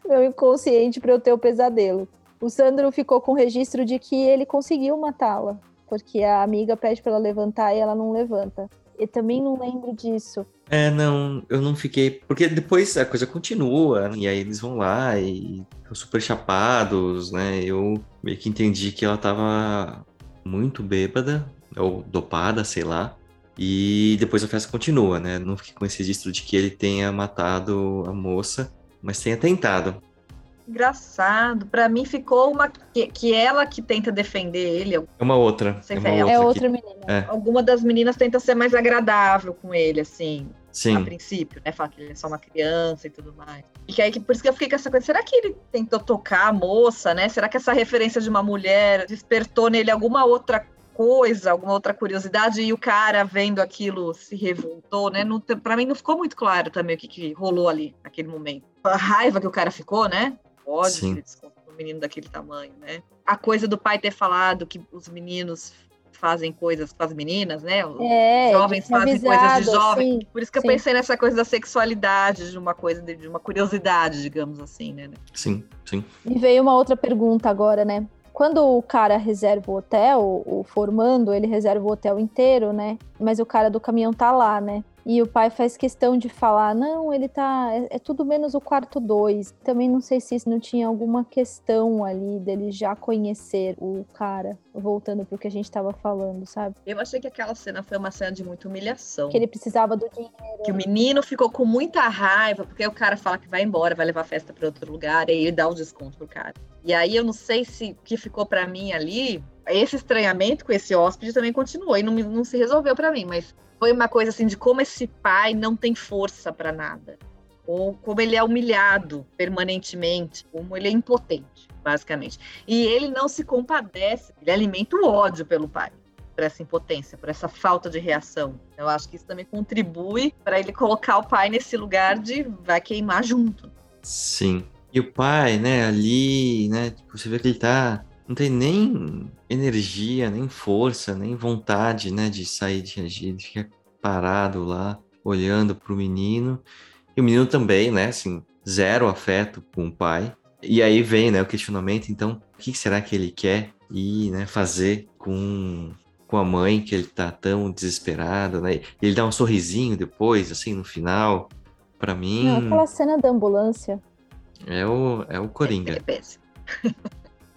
meu inconsciente para eu ter o pesadelo. O Sandro ficou com registro de que ele conseguiu matá-la, porque a amiga pede para ela levantar e ela não levanta. Eu também não lembro disso. É, não, eu não fiquei. Porque depois a coisa continua, e aí eles vão lá e super chapados, né? Eu meio que entendi que ela tava muito bêbada, ou dopada, sei lá. E depois a festa continua, né? Não fiquei com esse registro de que ele tenha matado a moça, mas tenha tentado. Engraçado. Para mim ficou uma que, que ela que tenta defender ele. É uma outra. É, uma é, outra, é outra menina. É. Alguma das meninas tenta ser mais agradável com ele, assim. Sim. A princípio, né? Fala que ele é só uma criança e tudo mais. E que aí, por isso que eu fiquei com essa coisa. Será que ele tentou tocar a moça, né? Será que essa referência de uma mulher despertou nele alguma outra coisa, alguma outra curiosidade, e o cara vendo aquilo se revoltou, né? Para mim não ficou muito claro também o que, que rolou ali naquele momento. A raiva que o cara ficou, né? Pode um menino daquele tamanho, né? A coisa do pai ter falado que os meninos fazem coisas com as meninas, né? Os é, jovens fazem avisado, coisas de jovem. Sim, Por isso que sim. eu pensei nessa coisa da sexualidade, de uma coisa, de uma curiosidade, digamos assim, né? Sim, sim. E veio uma outra pergunta agora, né? Quando o cara reserva o hotel, o formando, ele reserva o hotel inteiro, né? Mas o cara do caminhão tá lá, né? E o pai faz questão de falar: não, ele tá. É, é tudo menos o quarto dois. Também não sei se isso não tinha alguma questão ali dele já conhecer o cara, voltando pro que a gente tava falando, sabe? Eu achei que aquela cena foi uma cena de muita humilhação. Que ele precisava do dinheiro. Que o menino ficou com muita raiva, porque o cara fala que vai embora, vai levar a festa para outro lugar, e aí ele dá um desconto pro cara. E aí eu não sei se o que ficou para mim ali, esse estranhamento com esse hóspede também continuou e não, não se resolveu para mim, mas foi uma coisa assim de como esse pai não tem força para nada, ou como ele é humilhado permanentemente, como ele é impotente, basicamente. E ele não se compadece, ele alimenta o ódio pelo pai. por essa impotência, por essa falta de reação. Eu acho que isso também contribui para ele colocar o pai nesse lugar de vai queimar junto. Sim. E o pai, né, ali, né, tipo, você vê que ele tá. Não tem nem energia, nem força, nem vontade, né, de sair de agir, ele fica parado lá, olhando pro menino. E o menino também, né, assim, zero afeto com o pai. E aí vem, né, o questionamento, então, o que será que ele quer ir, né, fazer com, com a mãe que ele tá tão desesperado, né? E ele dá um sorrisinho depois, assim, no final. Para mim. Não, aquela cena da ambulância. É o, é o Coringa. É péssimo.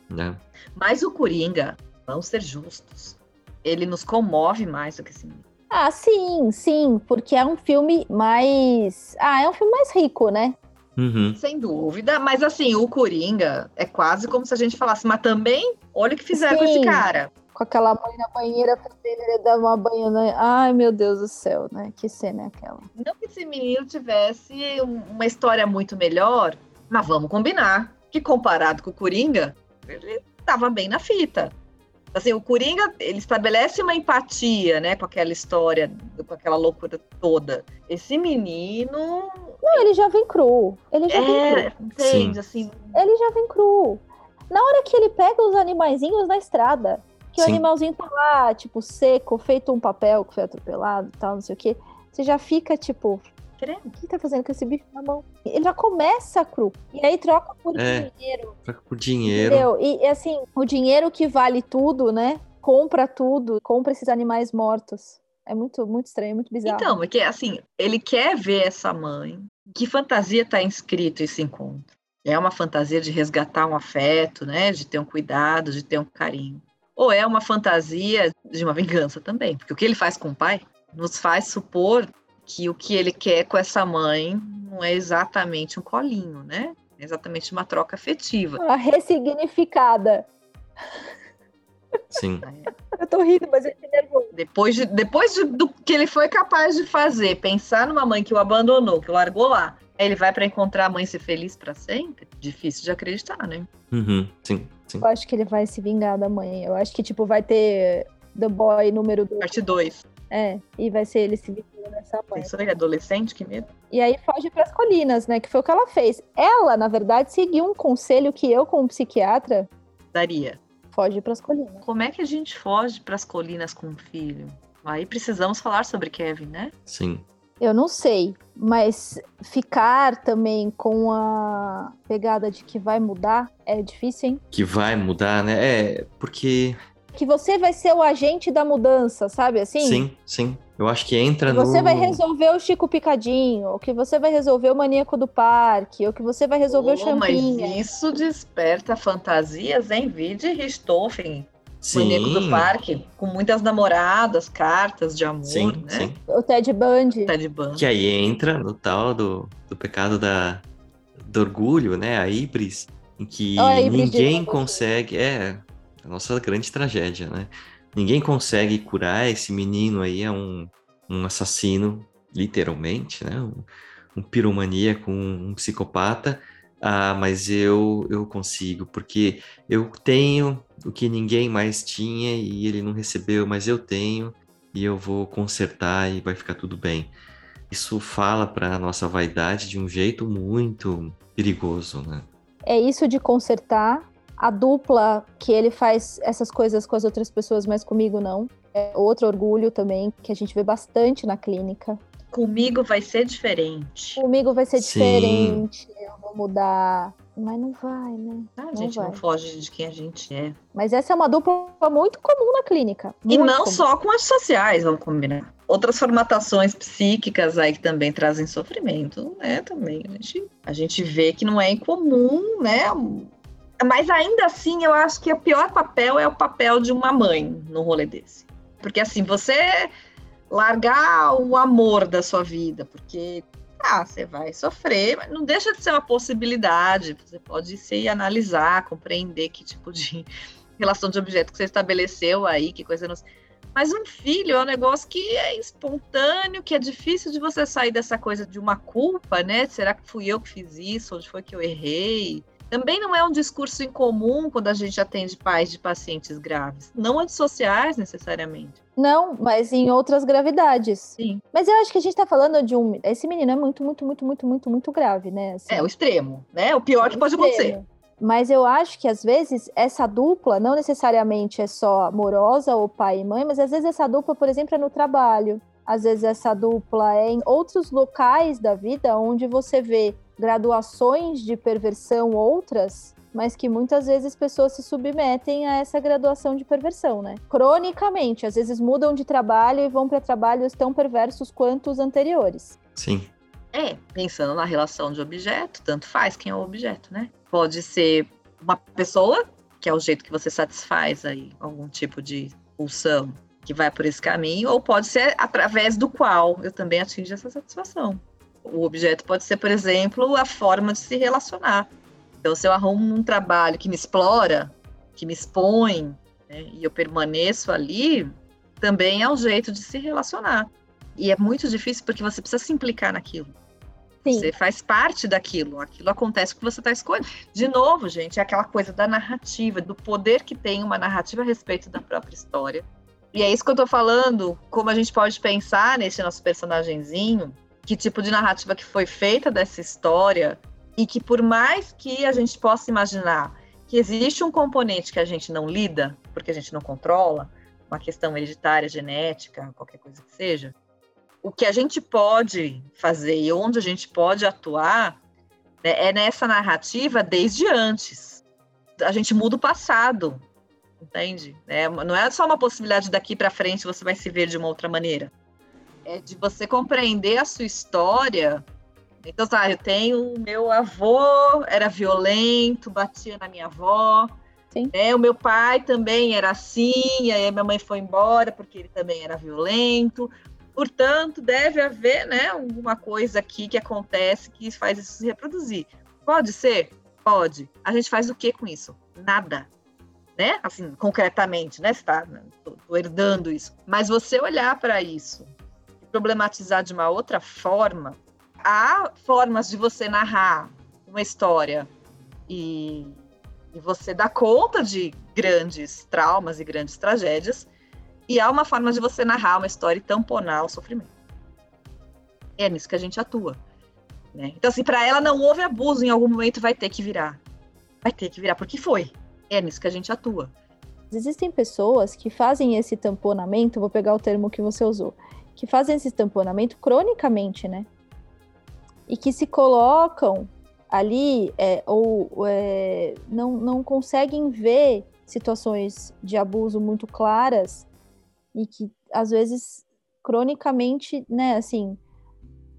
né? Mas o Coringa, vamos ser justos, ele nos comove mais do que esse menino. Ah, sim, sim, porque é um filme mais. Ah, é um filme mais rico, né? Uhum. Sem dúvida, mas assim, o Coringa é quase como se a gente falasse, mas também, olha o que fizeram com esse Sim. cara. Com aquela mãe na banheira fazendo ele dar uma banha. né? Ai, meu Deus do céu, né? Que cena é aquela? Não que esse menino tivesse um- uma história muito melhor, mas vamos combinar que comparado com o Coringa, ele estava bem na fita. Assim, o Coringa, ele estabelece uma empatia, né, com aquela história, com aquela loucura toda. Esse menino Não, ele já vem cru. Ele já vem é, cru. entende, assim, Ele já vem cru. Na hora que ele pega os animaizinhos na estrada, que o Sim. animalzinho tá lá, tipo, seco, feito um papel que foi atropelado e tal, não sei o quê. Você já fica, tipo, credo. o que tá fazendo com esse bicho na mão? Ele já começa cru. E aí troca por É. dinheiro. Troca por dinheiro. Entendeu? E assim, o dinheiro que vale tudo, né? Compra tudo, compra esses animais mortos. É muito, muito estranho, muito bizarro. Então, porque assim, ele quer ver essa mãe. Que fantasia está inscrito esse encontro? É uma fantasia de resgatar um afeto, né? De ter um cuidado, de ter um carinho. Ou é uma fantasia de uma vingança também? Porque o que ele faz com o pai nos faz supor que o que ele quer com essa mãe não é exatamente um colinho, né? É exatamente uma troca afetiva. A ressignificada. Sim. Eu tô rindo, mas eu tô nervoso. Depois, de, depois de- do que ele foi capaz de fazer, pensar numa mãe que o abandonou, que o largou lá, ele vai para encontrar a mãe e ser feliz para sempre? Difícil de acreditar, né? Uhum. Sim, sim. Eu acho que ele vai se vingar da mãe. Eu acho que, tipo, vai ter The Boy número 2. Parte 2. É, e vai ser ele se vingando dessa mãe. Pensou ele é adolescente? Que medo. E aí foge pras colinas, né? Que foi o que ela fez. Ela, na verdade, seguiu um conselho que eu, como psiquiatra, Daria. foge pras colinas. Como é que a gente foge para as colinas com um filho? Aí precisamos falar sobre Kevin, né? Sim. Eu não sei, mas ficar também com a pegada de que vai mudar é difícil, hein? Que vai mudar, né? É, porque. Que você vai ser o agente da mudança, sabe assim? Sim, sim. Eu acho que entra Que no. você vai resolver o Chico Picadinho, ou que você vai resolver o maníaco do parque, ou que você vai resolver o Oh, mas Champinha. isso desperta fantasias, hein? Vide Richthofen, Sim. maníaco do parque, com muitas namoradas, cartas de amor, Sim, né? sim. O Ted Bundy. Tá de banda. Que aí entra no tal do, do pecado da, do orgulho, né? A híbris, em que de ninguém consegue. É a nossa grande tragédia, né? Ninguém consegue curar esse menino aí, é um, um assassino, literalmente, né? Um, um piromaníaco, um, um psicopata. Ah, mas eu, eu consigo, porque eu tenho o que ninguém mais tinha e ele não recebeu, mas eu tenho e eu vou consertar e vai ficar tudo bem. Isso fala para nossa vaidade de um jeito muito perigoso, né? É isso de consertar. A dupla que ele faz essas coisas com as outras pessoas, mas comigo não. É outro orgulho também, que a gente vê bastante na clínica. Comigo vai ser diferente. Comigo vai ser Sim. diferente, eu vou mudar. Mas não vai, né? Ah, a Não gente não vai. foge de quem a gente é. Mas essa é uma dupla muito comum na clínica. E não comum. só com as sociais, vamos combinar. Outras formatações psíquicas aí que também trazem sofrimento, né? Também a gente, a gente vê que não é incomum, né? Mas ainda assim, eu acho que o pior papel é o papel de uma mãe no rolê desse. Porque assim, você largar o amor da sua vida, porque ah, você vai sofrer, mas não deixa de ser uma possibilidade. Você pode se analisar, compreender que tipo de relação de objeto que você estabeleceu aí, que coisa não. Mas um filho é um negócio que é espontâneo, que é difícil de você sair dessa coisa de uma culpa, né? Será que fui eu que fiz isso? Onde foi que eu errei? Também não é um discurso incomum quando a gente atende pais de pacientes graves, não antissociais necessariamente. Não, mas em outras gravidades. Sim. Mas eu acho que a gente tá falando de um. Esse menino é muito, muito, muito, muito, muito, muito grave, né? Assim, é o extremo, né? O pior que pode extremo. acontecer. Mas eu acho que às vezes essa dupla não necessariamente é só amorosa ou pai e mãe, mas às vezes essa dupla, por exemplo, é no trabalho. Às vezes essa dupla é em outros locais da vida onde você vê graduações de perversão outras, mas que muitas vezes pessoas se submetem a essa graduação de perversão, né? Cronicamente, às vezes mudam de trabalho e vão para trabalhos tão perversos quanto os anteriores. Sim. É, pensando na relação de objeto, tanto faz quem é o objeto, né? Pode ser uma pessoa, que é o jeito que você satisfaz aí algum tipo de pulsão que vai por esse caminho, ou pode ser através do qual eu também atingo essa satisfação. O objeto pode ser, por exemplo, a forma de se relacionar. Então, se eu arrumo um trabalho que me explora, que me expõe, né, e eu permaneço ali, também é um jeito de se relacionar. E é muito difícil porque você precisa se implicar naquilo. Sim. Você faz parte daquilo, aquilo acontece porque você está escolhendo. De novo, gente, é aquela coisa da narrativa, do poder que tem uma narrativa a respeito da própria história. E é isso que eu estou falando, como a gente pode pensar nesse nosso personagemzinho, que tipo de narrativa que foi feita dessa história e que por mais que a gente possa imaginar que existe um componente que a gente não lida, porque a gente não controla, uma questão hereditária, genética, qualquer coisa que seja, o que a gente pode fazer e onde a gente pode atuar né, é nessa narrativa desde antes. A gente muda o passado, entende? É, não é só uma possibilidade daqui para frente você vai se ver de uma outra maneira é de você compreender a sua história. Então, tá, eu tenho meu avô era violento, batia na minha avó. Sim. É, o meu pai também era assim, e aí minha mãe foi embora porque ele também era violento. Portanto, deve haver, né, alguma coisa aqui que acontece que faz isso se reproduzir. Pode ser? Pode. A gente faz o que com isso? Nada. Né? Assim, concretamente, né? Você tá, tô, tô herdando isso. Mas você olhar para isso problematizar de uma outra forma, há formas de você narrar uma história e, e você dar conta de grandes traumas e grandes tragédias, e há uma forma de você narrar uma história e tamponar o sofrimento. É nisso que a gente atua. Né? Então, assim, para ela não houve abuso, em algum momento vai ter que virar. Vai ter que virar, porque foi. É nisso que a gente atua. Existem pessoas que fazem esse tamponamento, vou pegar o termo que você usou, que fazem esse tamponamento cronicamente, né? E que se colocam ali é, ou é, não, não conseguem ver situações de abuso muito claras e que às vezes cronicamente, né, assim,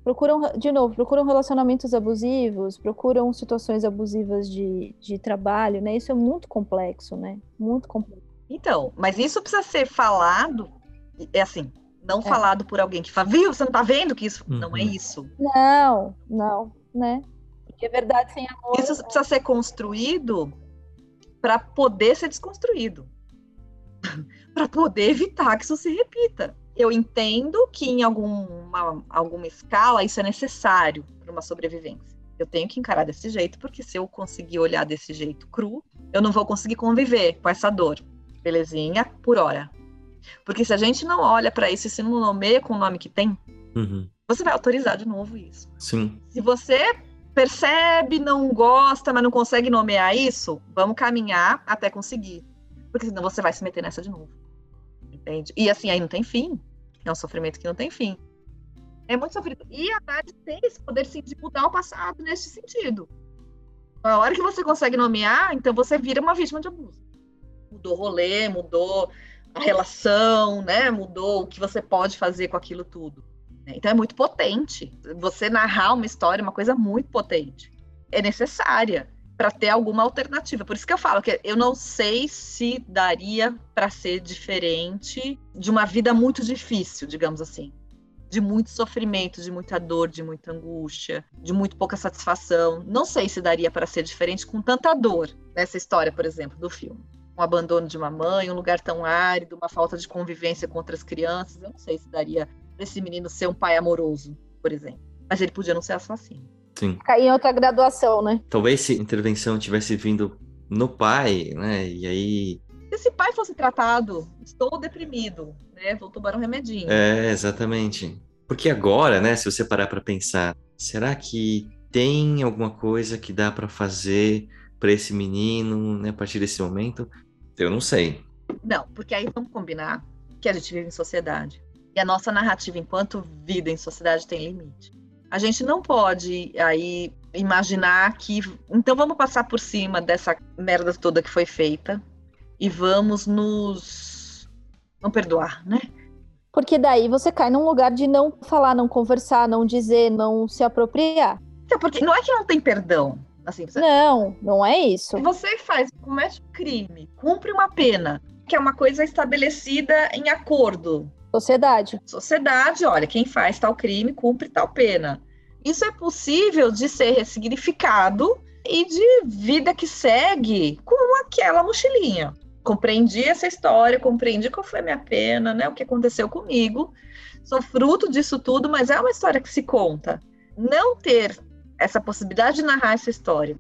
procuram, de novo, procuram relacionamentos abusivos, procuram situações abusivas de, de trabalho, né? Isso é muito complexo, né? Muito complexo. Então, mas isso precisa ser falado, é assim, não é. falado por alguém que fala, viu, você não tá vendo que isso uhum. não é isso. Não, não, né? Porque é verdade sem amor. Isso é... precisa ser construído para poder ser desconstruído. para poder evitar que isso se repita. Eu entendo que em alguma, alguma escala isso é necessário para uma sobrevivência. Eu tenho que encarar desse jeito, porque se eu conseguir olhar desse jeito cru, eu não vou conseguir conviver com essa dor. Belezinha? Por hora. Porque se a gente não olha para isso e se não nomeia com o nome que tem, uhum. você vai autorizar de novo isso. Sim. Se você percebe, não gosta, mas não consegue nomear isso, vamos caminhar até conseguir. Porque senão você vai se meter nessa de novo. Entende? E assim, aí não tem fim. É um sofrimento que não tem fim. É muito sofrido. E a Tati tem esse poder sim, de mudar o passado nesse sentido. A hora que você consegue nomear, então você vira uma vítima de abuso. Mudou rolê, mudou a relação, né? Mudou o que você pode fazer com aquilo tudo. Né? Então é muito potente. Você narrar uma história é uma coisa muito potente. É necessária para ter alguma alternativa. Por isso que eu falo que eu não sei se daria para ser diferente de uma vida muito difícil, digamos assim. De muito sofrimento, de muita dor, de muita angústia, de muito pouca satisfação. Não sei se daria para ser diferente com tanta dor nessa história, por exemplo, do filme um abandono de uma mãe, um lugar tão árido, uma falta de convivência com outras crianças. Eu não sei se daria para esse menino ser um pai amoroso, por exemplo. Mas ele podia não ser assassino. Sim. Cair em outra graduação, né? Talvez se a intervenção tivesse vindo no pai, né? E aí. Se esse pai fosse tratado, estou deprimido, né? Vou tomar um remedinho. É, exatamente. Porque agora, né? Se você parar para pensar, será que tem alguma coisa que dá para fazer para esse menino, né? A partir desse momento? Eu não sei. Não, porque aí vamos combinar que a gente vive em sociedade. E a nossa narrativa enquanto vida em sociedade tem limite. A gente não pode aí imaginar que. Então vamos passar por cima dessa merda toda que foi feita e vamos nos. não perdoar, né? Porque daí você cai num lugar de não falar, não conversar, não dizer, não se apropriar. Então, porque não é que não tem perdão. Assim, você... Não, não é isso. Você faz, comete um crime, cumpre uma pena, que é uma coisa estabelecida em acordo. Sociedade. Sociedade, olha, quem faz tal crime cumpre tal pena. Isso é possível de ser ressignificado e de vida que segue com aquela mochilinha. Compreendi essa história, compreendi qual foi a minha pena, né? O que aconteceu comigo. Sou fruto disso tudo, mas é uma história que se conta. Não ter essa possibilidade de narrar essa história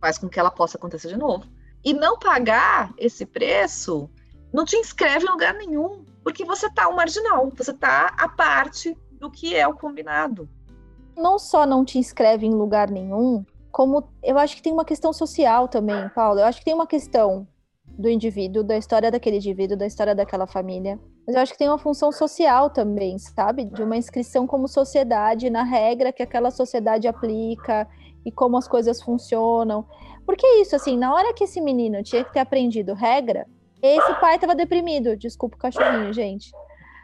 faz com que ela possa acontecer de novo. E não pagar esse preço não te inscreve em lugar nenhum, porque você tá um marginal, você tá a parte do que é o combinado. Não só não te inscreve em lugar nenhum, como eu acho que tem uma questão social também, Paulo. Eu acho que tem uma questão do indivíduo, da história daquele indivíduo, da história daquela família. Mas eu acho que tem uma função social também, sabe? De uma inscrição como sociedade, na regra que aquela sociedade aplica e como as coisas funcionam. Porque é isso, assim, na hora que esse menino tinha que ter aprendido regra, esse pai estava deprimido. Desculpa o cachorrinho, gente.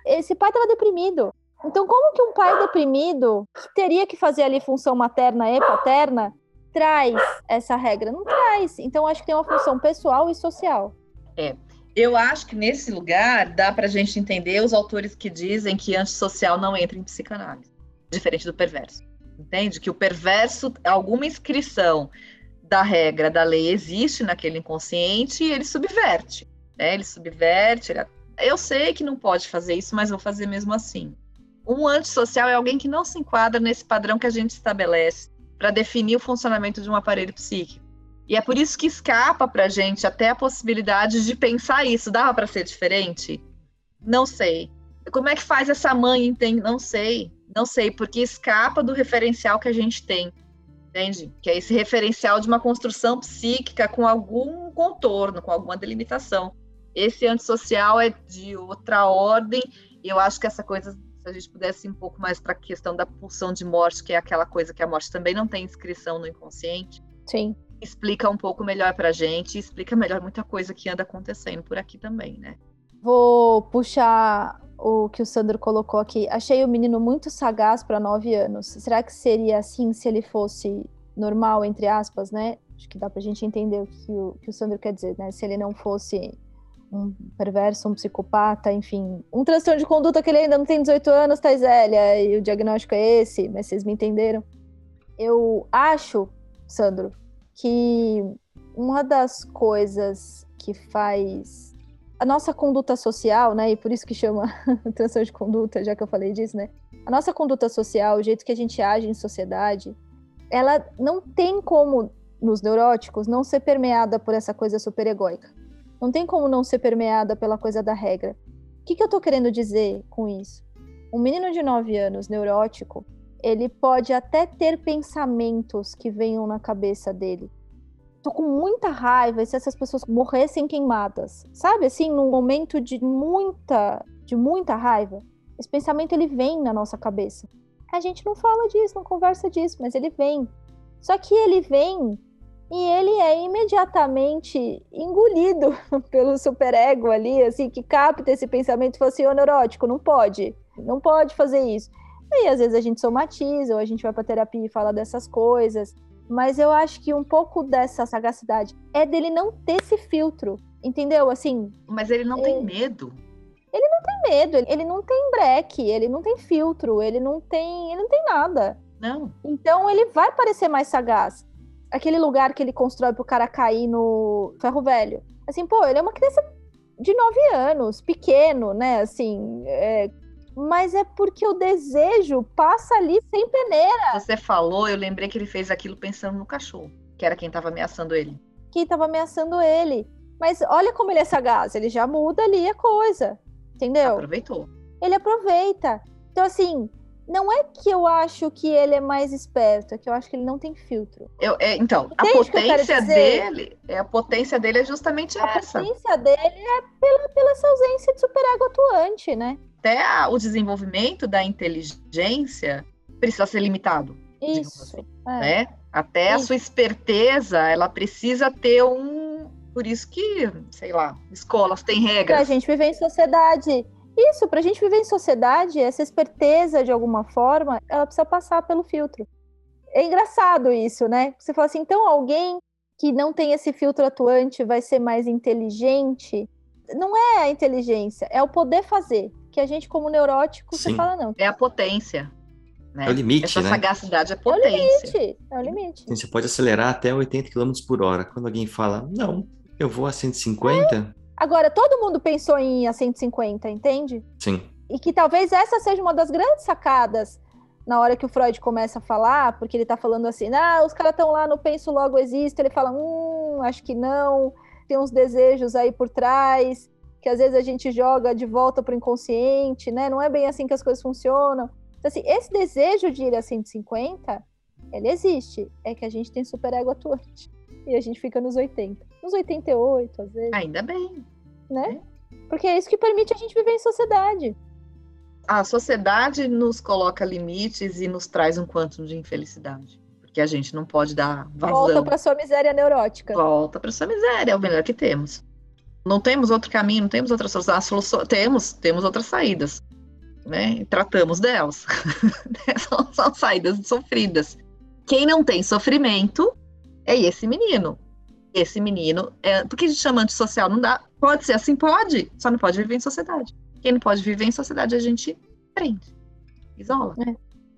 Esse pai estava deprimido. Então, como que um pai deprimido, que teria que fazer ali função materna e paterna, traz essa regra? Não traz. Então, acho que tem uma função pessoal e social. É. Eu acho que nesse lugar dá para a gente entender os autores que dizem que antissocial não entra em psicanálise, diferente do perverso. Entende? Que o perverso, alguma inscrição da regra da lei existe naquele inconsciente e ele subverte. Né? Ele subverte. Ele... Eu sei que não pode fazer isso, mas vou fazer mesmo assim. Um antissocial é alguém que não se enquadra nesse padrão que a gente estabelece para definir o funcionamento de um aparelho psíquico. E é por isso que escapa para a gente até a possibilidade de pensar isso. Dava para ser diferente? Não sei. Como é que faz essa mãe entender? Não sei. Não sei, porque escapa do referencial que a gente tem. Entende? Que é esse referencial de uma construção psíquica com algum contorno, com alguma delimitação. Esse antissocial é de outra ordem. E eu acho que essa coisa, se a gente pudesse ir um pouco mais para a questão da pulsão de morte, que é aquela coisa que a morte também não tem inscrição no inconsciente. Sim. Explica um pouco melhor para a gente, explica melhor muita coisa que anda acontecendo por aqui também, né? Vou puxar o que o Sandro colocou aqui. Achei o menino muito sagaz para nove anos. Será que seria assim se ele fosse normal, entre aspas, né? Acho que dá para a gente entender o que o, que o Sandro quer dizer, né? Se ele não fosse um perverso, um psicopata, enfim, um transtorno de conduta que ele ainda não tem 18 anos, tá Zélia, e o diagnóstico é esse, mas vocês me entenderam. Eu acho, Sandro, que uma das coisas que faz a nossa conduta social, né, e por isso que chama transtorno de conduta, já que eu falei disso, né? A nossa conduta social, o jeito que a gente age em sociedade, ela não tem como nos neuróticos não ser permeada por essa coisa super egóica não tem como não ser permeada pela coisa da regra. O que, que eu estou querendo dizer com isso? Um menino de 9 anos, neurótico, ele pode até ter pensamentos que venham na cabeça dele. Tô com muita raiva se essas pessoas morressem queimadas. Sabe assim, num momento de muita, de muita raiva, esse pensamento ele vem na nossa cabeça. A gente não fala disso, não conversa disso, mas ele vem. Só que ele vem e ele é imediatamente engolido pelo superego ali, assim, que capta esse pensamento e fala assim, ô neurótico, não pode, não pode fazer isso. E às vezes a gente somatiza, ou a gente vai para terapia e fala dessas coisas, mas eu acho que um pouco dessa sagacidade é dele não ter esse filtro, entendeu? Assim. Mas ele não é... tem medo. Ele não tem medo, ele não tem breque, ele não tem filtro, ele não tem, ele não tem nada. Não. Então ele vai parecer mais sagaz aquele lugar que ele constrói pro cara cair no ferro velho. Assim, pô, ele é uma criança de 9 anos, pequeno, né? Assim, é, mas é porque o desejo passa ali sem peneira. Você falou, eu lembrei que ele fez aquilo pensando no cachorro, que era quem estava ameaçando ele. Quem estava ameaçando ele. Mas olha como ele é sagaz, ele já muda ali a coisa, entendeu? Aproveitou. Ele aproveita. Então, assim, não é que eu acho que ele é mais esperto, é que eu acho que ele não tem filtro. Eu, é, então, Entende a potência dele, é, a potência dele é justamente a essa. A potência dele é pela, pela essa ausência de superego atuante, né? Até a, o desenvolvimento da inteligência precisa ser limitado. Isso. Assim, é. né? Até Isso. a sua esperteza, ela precisa ter um. Por isso que, sei lá, escolas têm regras. Pra gente viver em sociedade. Isso, para a gente viver em sociedade, essa esperteza, de alguma forma, ela precisa passar pelo filtro. É engraçado isso, né? Você fala assim, então alguém que não tem esse filtro atuante vai ser mais inteligente? Não é a inteligência, é o poder fazer. Que a gente, como neurótico, Sim. você fala não. É a potência. Né? É o limite, Essa né? sagacidade é potência. É o limite, é o limite. Você pode acelerar até 80 km por hora. Quando alguém fala, não, eu vou a 150, é. Agora, todo mundo pensou em ir a 150, entende? Sim. E que talvez essa seja uma das grandes sacadas na hora que o Freud começa a falar, porque ele tá falando assim, ah, os caras estão lá no penso logo existe, ele fala, hum, acho que não, tem uns desejos aí por trás, que às vezes a gente joga de volta pro inconsciente, né? Não é bem assim que as coisas funcionam. Então, assim, esse desejo de ir a 150, ele existe, é que a gente tem superego atuante. E a gente fica nos 80 uns 88, às vezes. Ainda bem. Né? Porque é isso que permite a gente viver em sociedade. A sociedade nos coloca limites e nos traz um quanto de infelicidade. Porque a gente não pode dar vazão. Volta para sua miséria neurótica. Volta para sua miséria, é o melhor que temos. Não temos outro caminho, não temos outra solução. Temos, temos outras saídas. Né? E tratamos delas. são, são saídas sofridas. Quem não tem sofrimento é esse menino esse menino, é, por que a gente chama antissocial? Não dá. Pode ser assim, pode, só não pode viver em sociedade. Quem não pode viver em sociedade, a gente prende, isola.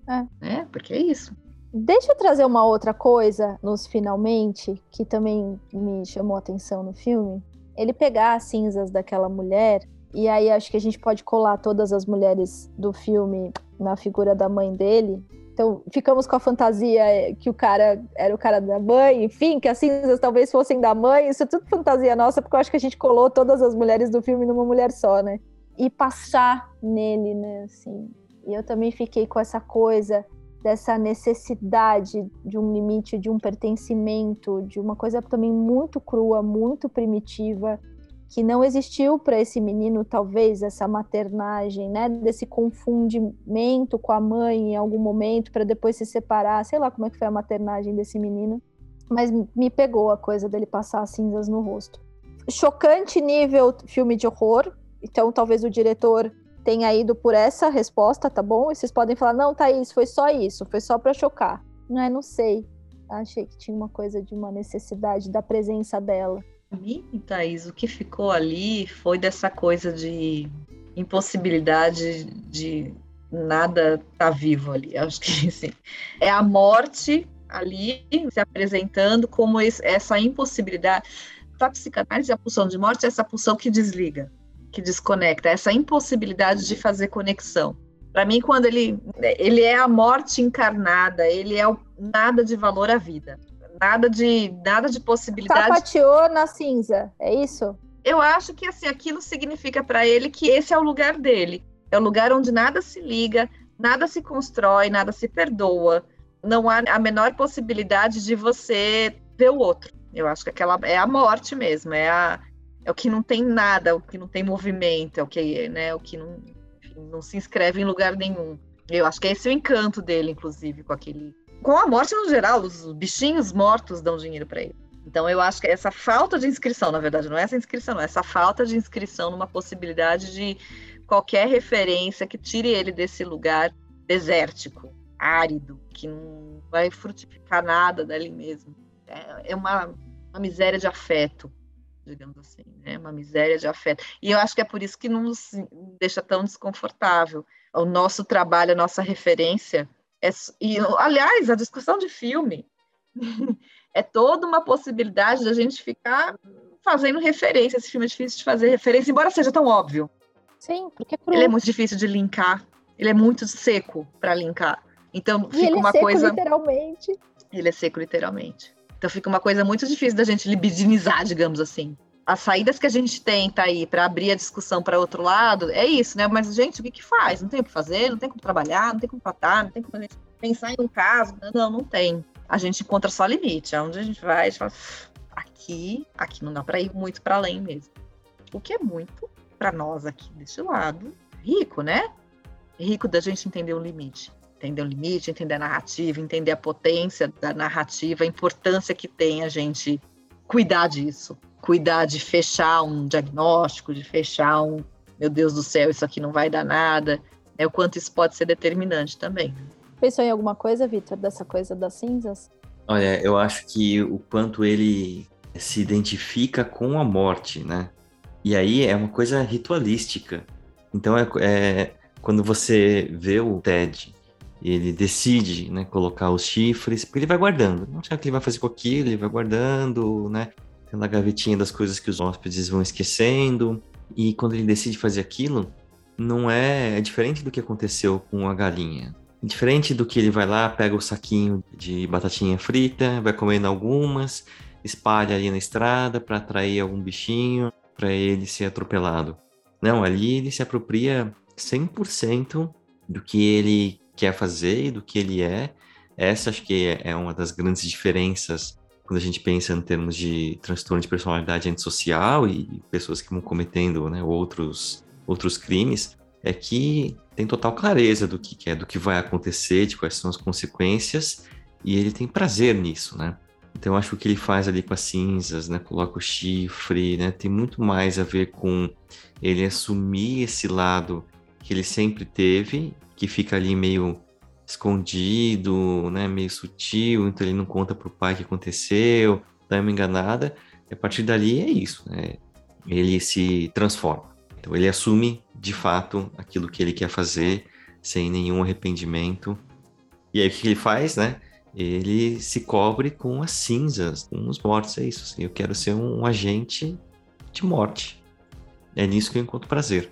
É, é. é porque é isso. Deixa eu trazer uma outra coisa nos finalmente, que também me chamou a atenção no filme. Ele pegar as cinzas daquela mulher, e aí acho que a gente pode colar todas as mulheres do filme na figura da mãe dele, então, ficamos com a fantasia que o cara era o cara da mãe, enfim, que as cinzas talvez fossem da mãe. Isso é tudo fantasia nossa, porque eu acho que a gente colou todas as mulheres do filme numa mulher só, né? E passar nele, né, assim. E eu também fiquei com essa coisa dessa necessidade de um limite, de um pertencimento, de uma coisa também muito crua, muito primitiva, que não existiu para esse menino, talvez, essa maternagem, né? Desse confundimento com a mãe em algum momento para depois se separar. Sei lá como é que foi a maternagem desse menino, mas me pegou a coisa dele passar cinzas no rosto. Chocante nível filme de horror. Então, talvez o diretor tenha ido por essa resposta, tá bom? E vocês podem falar: não, Thaís, foi só isso, foi só para chocar. Não é, não sei. Achei que tinha uma coisa de uma necessidade da presença dela mim, Thaís, o que ficou ali foi dessa coisa de impossibilidade de nada estar tá vivo ali. Acho que assim, é a morte ali se apresentando como essa impossibilidade. Para psicanálise, a pulsão de morte é essa pulsão que desliga, que desconecta, essa impossibilidade de fazer conexão. Para mim, quando ele, ele é a morte encarnada, ele é o nada de valor à vida nada de nada de possibilidade. Sapateou na cinza, é isso? Eu acho que assim aquilo significa para ele que esse é o lugar dele. É o lugar onde nada se liga, nada se constrói, nada se perdoa. Não há a menor possibilidade de você ver o outro. Eu acho que aquela é a morte mesmo, é a é o que não tem nada, o que não tem movimento, é o que, né, o que não, enfim, não se inscreve em lugar nenhum. Eu acho que esse é o encanto dele, inclusive, com aquele com a morte no geral, os bichinhos mortos dão dinheiro para ele. Então eu acho que essa falta de inscrição, na verdade, não é essa inscrição, não, é essa falta de inscrição numa possibilidade de qualquer referência que tire ele desse lugar desértico, árido, que não vai frutificar nada dali mesmo. É, é uma, uma miséria de afeto, digamos assim, né? Uma miséria de afeto. E eu acho que é por isso que não nos deixa tão desconfortável. O nosso trabalho, a nossa referência é, e, aliás, a discussão de filme é toda uma possibilidade da gente ficar fazendo referência. Esse filme é difícil de fazer referência, embora seja tão óbvio. Sim, porque é cru. Ele é muito difícil de linkar. Ele é muito seco para linkar. Então E fica ele é uma seco, coisa. literalmente. Ele é seco, literalmente. Então fica uma coisa muito difícil da gente libidinizar, digamos assim. As saídas que a gente tenta aí para abrir a discussão para outro lado é isso, né? Mas, gente, o que que faz? Não tem o que fazer, não tem como trabalhar, não tem como tratar, não tem como pensar em um caso. Não, não tem. A gente encontra só limite. Aonde a gente vai, a gente fala, aqui, aqui não dá para ir muito para além mesmo. O que é muito para nós aqui deste lado, rico, né? Rico da gente entender o limite entender o limite, entender a narrativa, entender a potência da narrativa, a importância que tem a gente cuidar disso, cuidar de fechar um diagnóstico, de fechar um, meu Deus do céu, isso aqui não vai dar nada, é o quanto isso pode ser determinante também. Pensou em alguma coisa, Vitor, dessa coisa das cinzas? Olha, eu acho que o quanto ele se identifica com a morte, né? E aí é uma coisa ritualística. Então é, é quando você vê o Ted ele decide né, colocar os chifres, porque ele vai guardando. Não sabe o que ele vai fazer com aquilo, ele vai guardando, né? Na gavetinha das coisas que os hóspedes vão esquecendo. E quando ele decide fazer aquilo, não é, é diferente do que aconteceu com a galinha. Diferente do que ele vai lá, pega o saquinho de batatinha frita, vai comendo algumas, espalha ali na estrada para atrair algum bichinho, para ele ser atropelado. Não, ali ele se apropria 100% do que ele quer fazer e do que ele é. Essa acho que é uma das grandes diferenças quando a gente pensa em termos de transtorno de personalidade antissocial e pessoas que vão cometendo né, outros, outros crimes, é que tem total clareza do que é, do que vai acontecer, de quais são as consequências, e ele tem prazer nisso, né? Então acho que o que ele faz ali com as cinzas, né, coloca o chifre, né, tem muito mais a ver com ele assumir esse lado que ele sempre teve que fica ali meio escondido, né, meio sutil, então ele não conta pro pai o que aconteceu, dá uma enganada, e a partir dali é isso, né? Ele se transforma. Então ele assume de fato aquilo que ele quer fazer sem nenhum arrependimento. E aí o que ele faz, né? Ele se cobre com as cinzas, com os mortos, é isso. Assim, eu quero ser um agente de morte. É nisso que eu encontro prazer.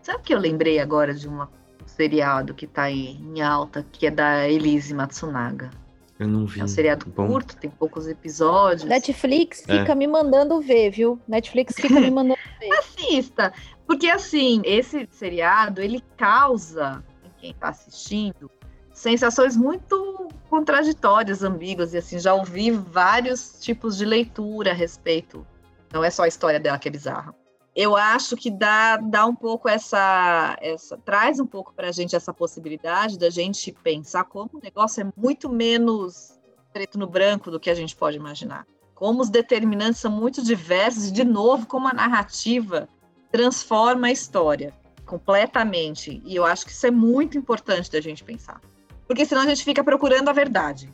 Sabe que eu lembrei agora de uma seriado que tá aí em alta, que é da Elise Matsunaga. Eu não vi. É um seriado Bom. curto, tem poucos episódios. Netflix É. fica me mandando ver, viu? Netflix fica me mandando ver. Assista, porque assim, esse seriado, ele causa em quem tá assistindo sensações muito contraditórias, ambíguas, e assim, já ouvi vários tipos de leitura a respeito. Não é só a história dela que é bizarra. Eu acho que dá, dá um pouco essa, essa. traz um pouco pra gente essa possibilidade da gente pensar como o negócio é muito menos preto no branco do que a gente pode imaginar. Como os determinantes são muito diversos, e, de novo, como a narrativa transforma a história completamente. E eu acho que isso é muito importante da gente pensar. Porque senão a gente fica procurando a verdade.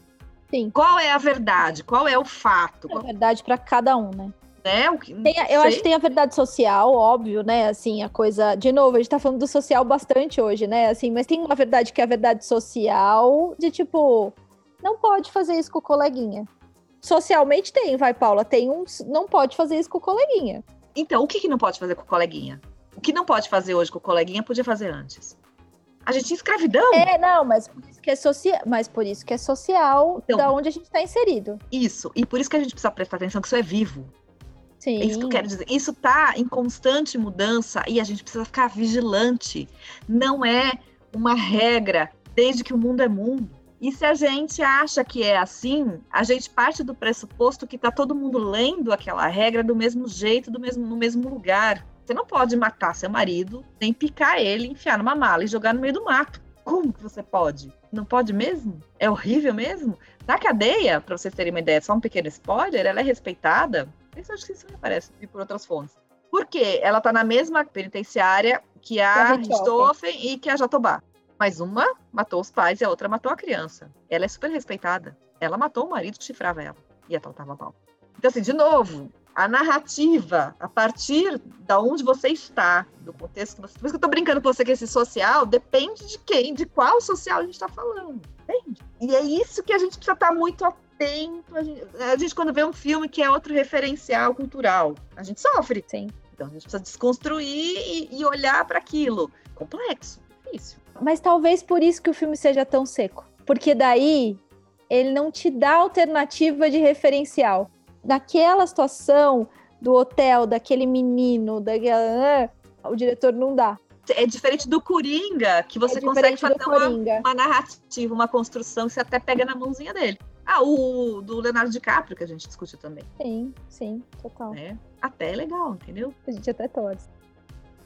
Sim. Qual é a verdade? Qual é o fato? É Qual, verdade pra cada um, né? Né? O que, Tem eu acho que tem a verdade social, óbvio, né? Assim, a coisa. De novo, a gente tá falando do social bastante hoje, né? Assim, mas tem uma verdade que é a verdade social, de tipo, não pode fazer isso com o coleguinha. Socialmente tem, vai, Paula. Tem um. Não pode fazer isso com o coleguinha. Então, o que, que não pode fazer com o coleguinha? O que não pode fazer hoje com o coleguinha, podia fazer antes. A gente tinha escravidão. É, não, mas por isso que é social. Mas por isso que é social Então. da onde a gente tá inserido. Isso. E por isso que a gente precisa prestar atenção que isso é vivo. Sim. É isso que eu quero dizer. Isso está em constante mudança e a gente precisa ficar vigilante. Não é uma regra desde que o mundo é mundo. E se a gente acha que é assim, a gente parte do pressuposto que está todo mundo lendo aquela regra do mesmo jeito, do mesmo, no mesmo lugar. Você não pode matar seu marido, nem picar ele, enfiar numa mala e jogar no meio do mato. Como que você pode? Não pode mesmo? É horrível mesmo? Na cadeia, para vocês terem uma ideia, só um pequeno spoiler, ela é respeitada. Isso acho que isso me parece vir por outras fontes. Por quê? Ela tá na mesma penitenciária que a Richthofen. Richthofen e que a Jatobá. Mas uma matou os pais e a outra matou a criança. Ela é super respeitada. Ela matou o marido que chifrava ela. E a tal tava mal. Então, assim, de novo, a narrativa, a partir da onde você está, do contexto que você. Por isso que eu tô brincando com você que esse social depende de quem, de qual social a gente está falando. Entende? E é isso que a gente precisa estar muito atento. A gente, a gente, quando vê um filme que é outro referencial cultural, a gente sofre. Sim. Então a gente precisa desconstruir e, e olhar para aquilo. Complexo, difícil. Mas talvez por isso que o filme seja tão seco. Porque daí ele não te dá alternativa de referencial. Naquela situação do hotel, daquele menino, daquela... o diretor não dá. É diferente do Coringa, que você é consegue fazer uma, uma narrativa, uma construção que você até pega na mãozinha dele. Ah, o do Leonardo DiCaprio, que a gente discute também. Sim, sim, total. Né? Até é legal, entendeu? A gente até torce.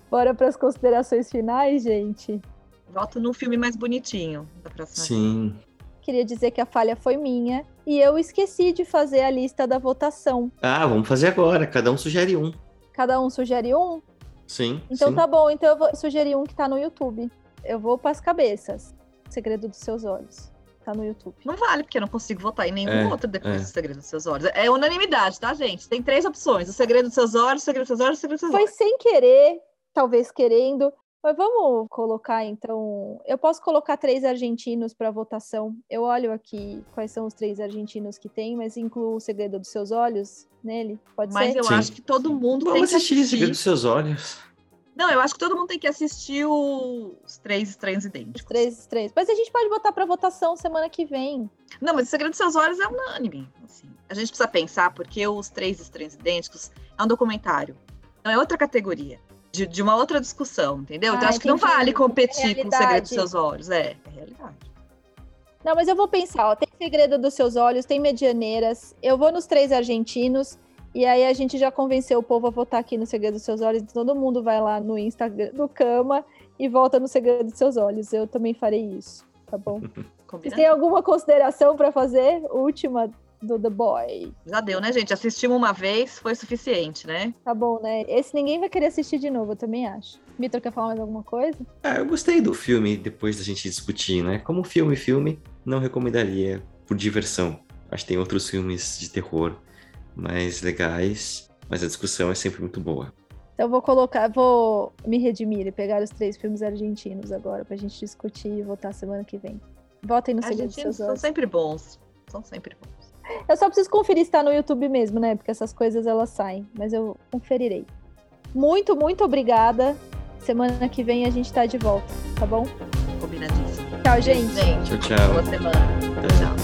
Bora para as considerações finais, gente. Volto num filme mais bonitinho da próxima vez. Sim. Queria dizer que a falha foi minha e eu esqueci de fazer a lista da votação. Ah, vamos fazer agora. Cada um sugere um. Cada um sugere um? Sim. Então sim. tá bom, então eu vou sugerir um que tá no YouTube. Eu vou para as cabeças. Segredo dos seus olhos. Tá no YouTube. Não vale, porque eu não consigo votar em nenhum É, outro depois é. do Segredo dos Seus Olhos. É unanimidade, tá, gente? Tem três opções: O Segredo dos Seus Olhos, O Segredo dos Seus Olhos, O Segredo dos Seus Foi Olhos. sem querer, talvez querendo. Mas vamos colocar então. Eu posso colocar três argentinos para votação. Eu olho aqui quais são os três argentinos que tem, mas incluo o Segredo dos Seus Olhos nele. Pode Mas ser? eu Sim. acho que todo mundo tem Vamos que assistir assistir. Segredo dos Seus Olhos. Não, eu acho que todo mundo tem que assistir o- os três estranhos idênticos. Três, três. Mas a gente pode botar para votação semana que vem. Não, mas o Segredo dos Seus Olhos é unânime. assim. A gente precisa pensar, porque os três estranhos idênticos é um documentário. Não é outra categoria. De, de uma outra discussão, entendeu? então Ah, acho que não vale competir com o. Segredo dos Seus Olhos. É, é realidade. Não, mas eu vou pensar, ó, tem Segredo dos Seus Olhos, tem Medianeiras, eu vou nos três argentinos, e aí a gente já convenceu o povo a votar aqui no Segredo dos Seus Olhos, então todo mundo vai lá no Instagram do Cama e volta no Segredo dos Seus Olhos. Eu também farei isso, tá bom? Vocês Combinado? têm alguma consideração para fazer? Última do The Boy. Já deu, né, gente? Assistimos uma vez, foi suficiente, né? Tá bom, né? Esse ninguém vai querer assistir de novo, eu também acho. Vitor, quer falar mais alguma coisa? Ah, eu gostei do filme depois da gente discutir, né? Como filme, filme, não recomendaria por diversão. Acho que tem outros filmes de terror mais legais, mas a discussão é sempre muito boa. Então eu vou colocar, vou me redimir e pegar os três filmes argentinos agora pra gente discutir e votar semana que vem. Votem no Segredo dos Argentinos são Olhos. sempre bons. São sempre bons. Eu só preciso conferir se tá no YouTube mesmo, né? Porque essas coisas elas saem, mas eu conferirei. Muito, muito obrigada. Semana que vem a gente tá de volta, tá bom? Combinadíssimo. Tchau, gente. Gente, Tchau, tchau. boa semana. Tchau, tchau. Tchau.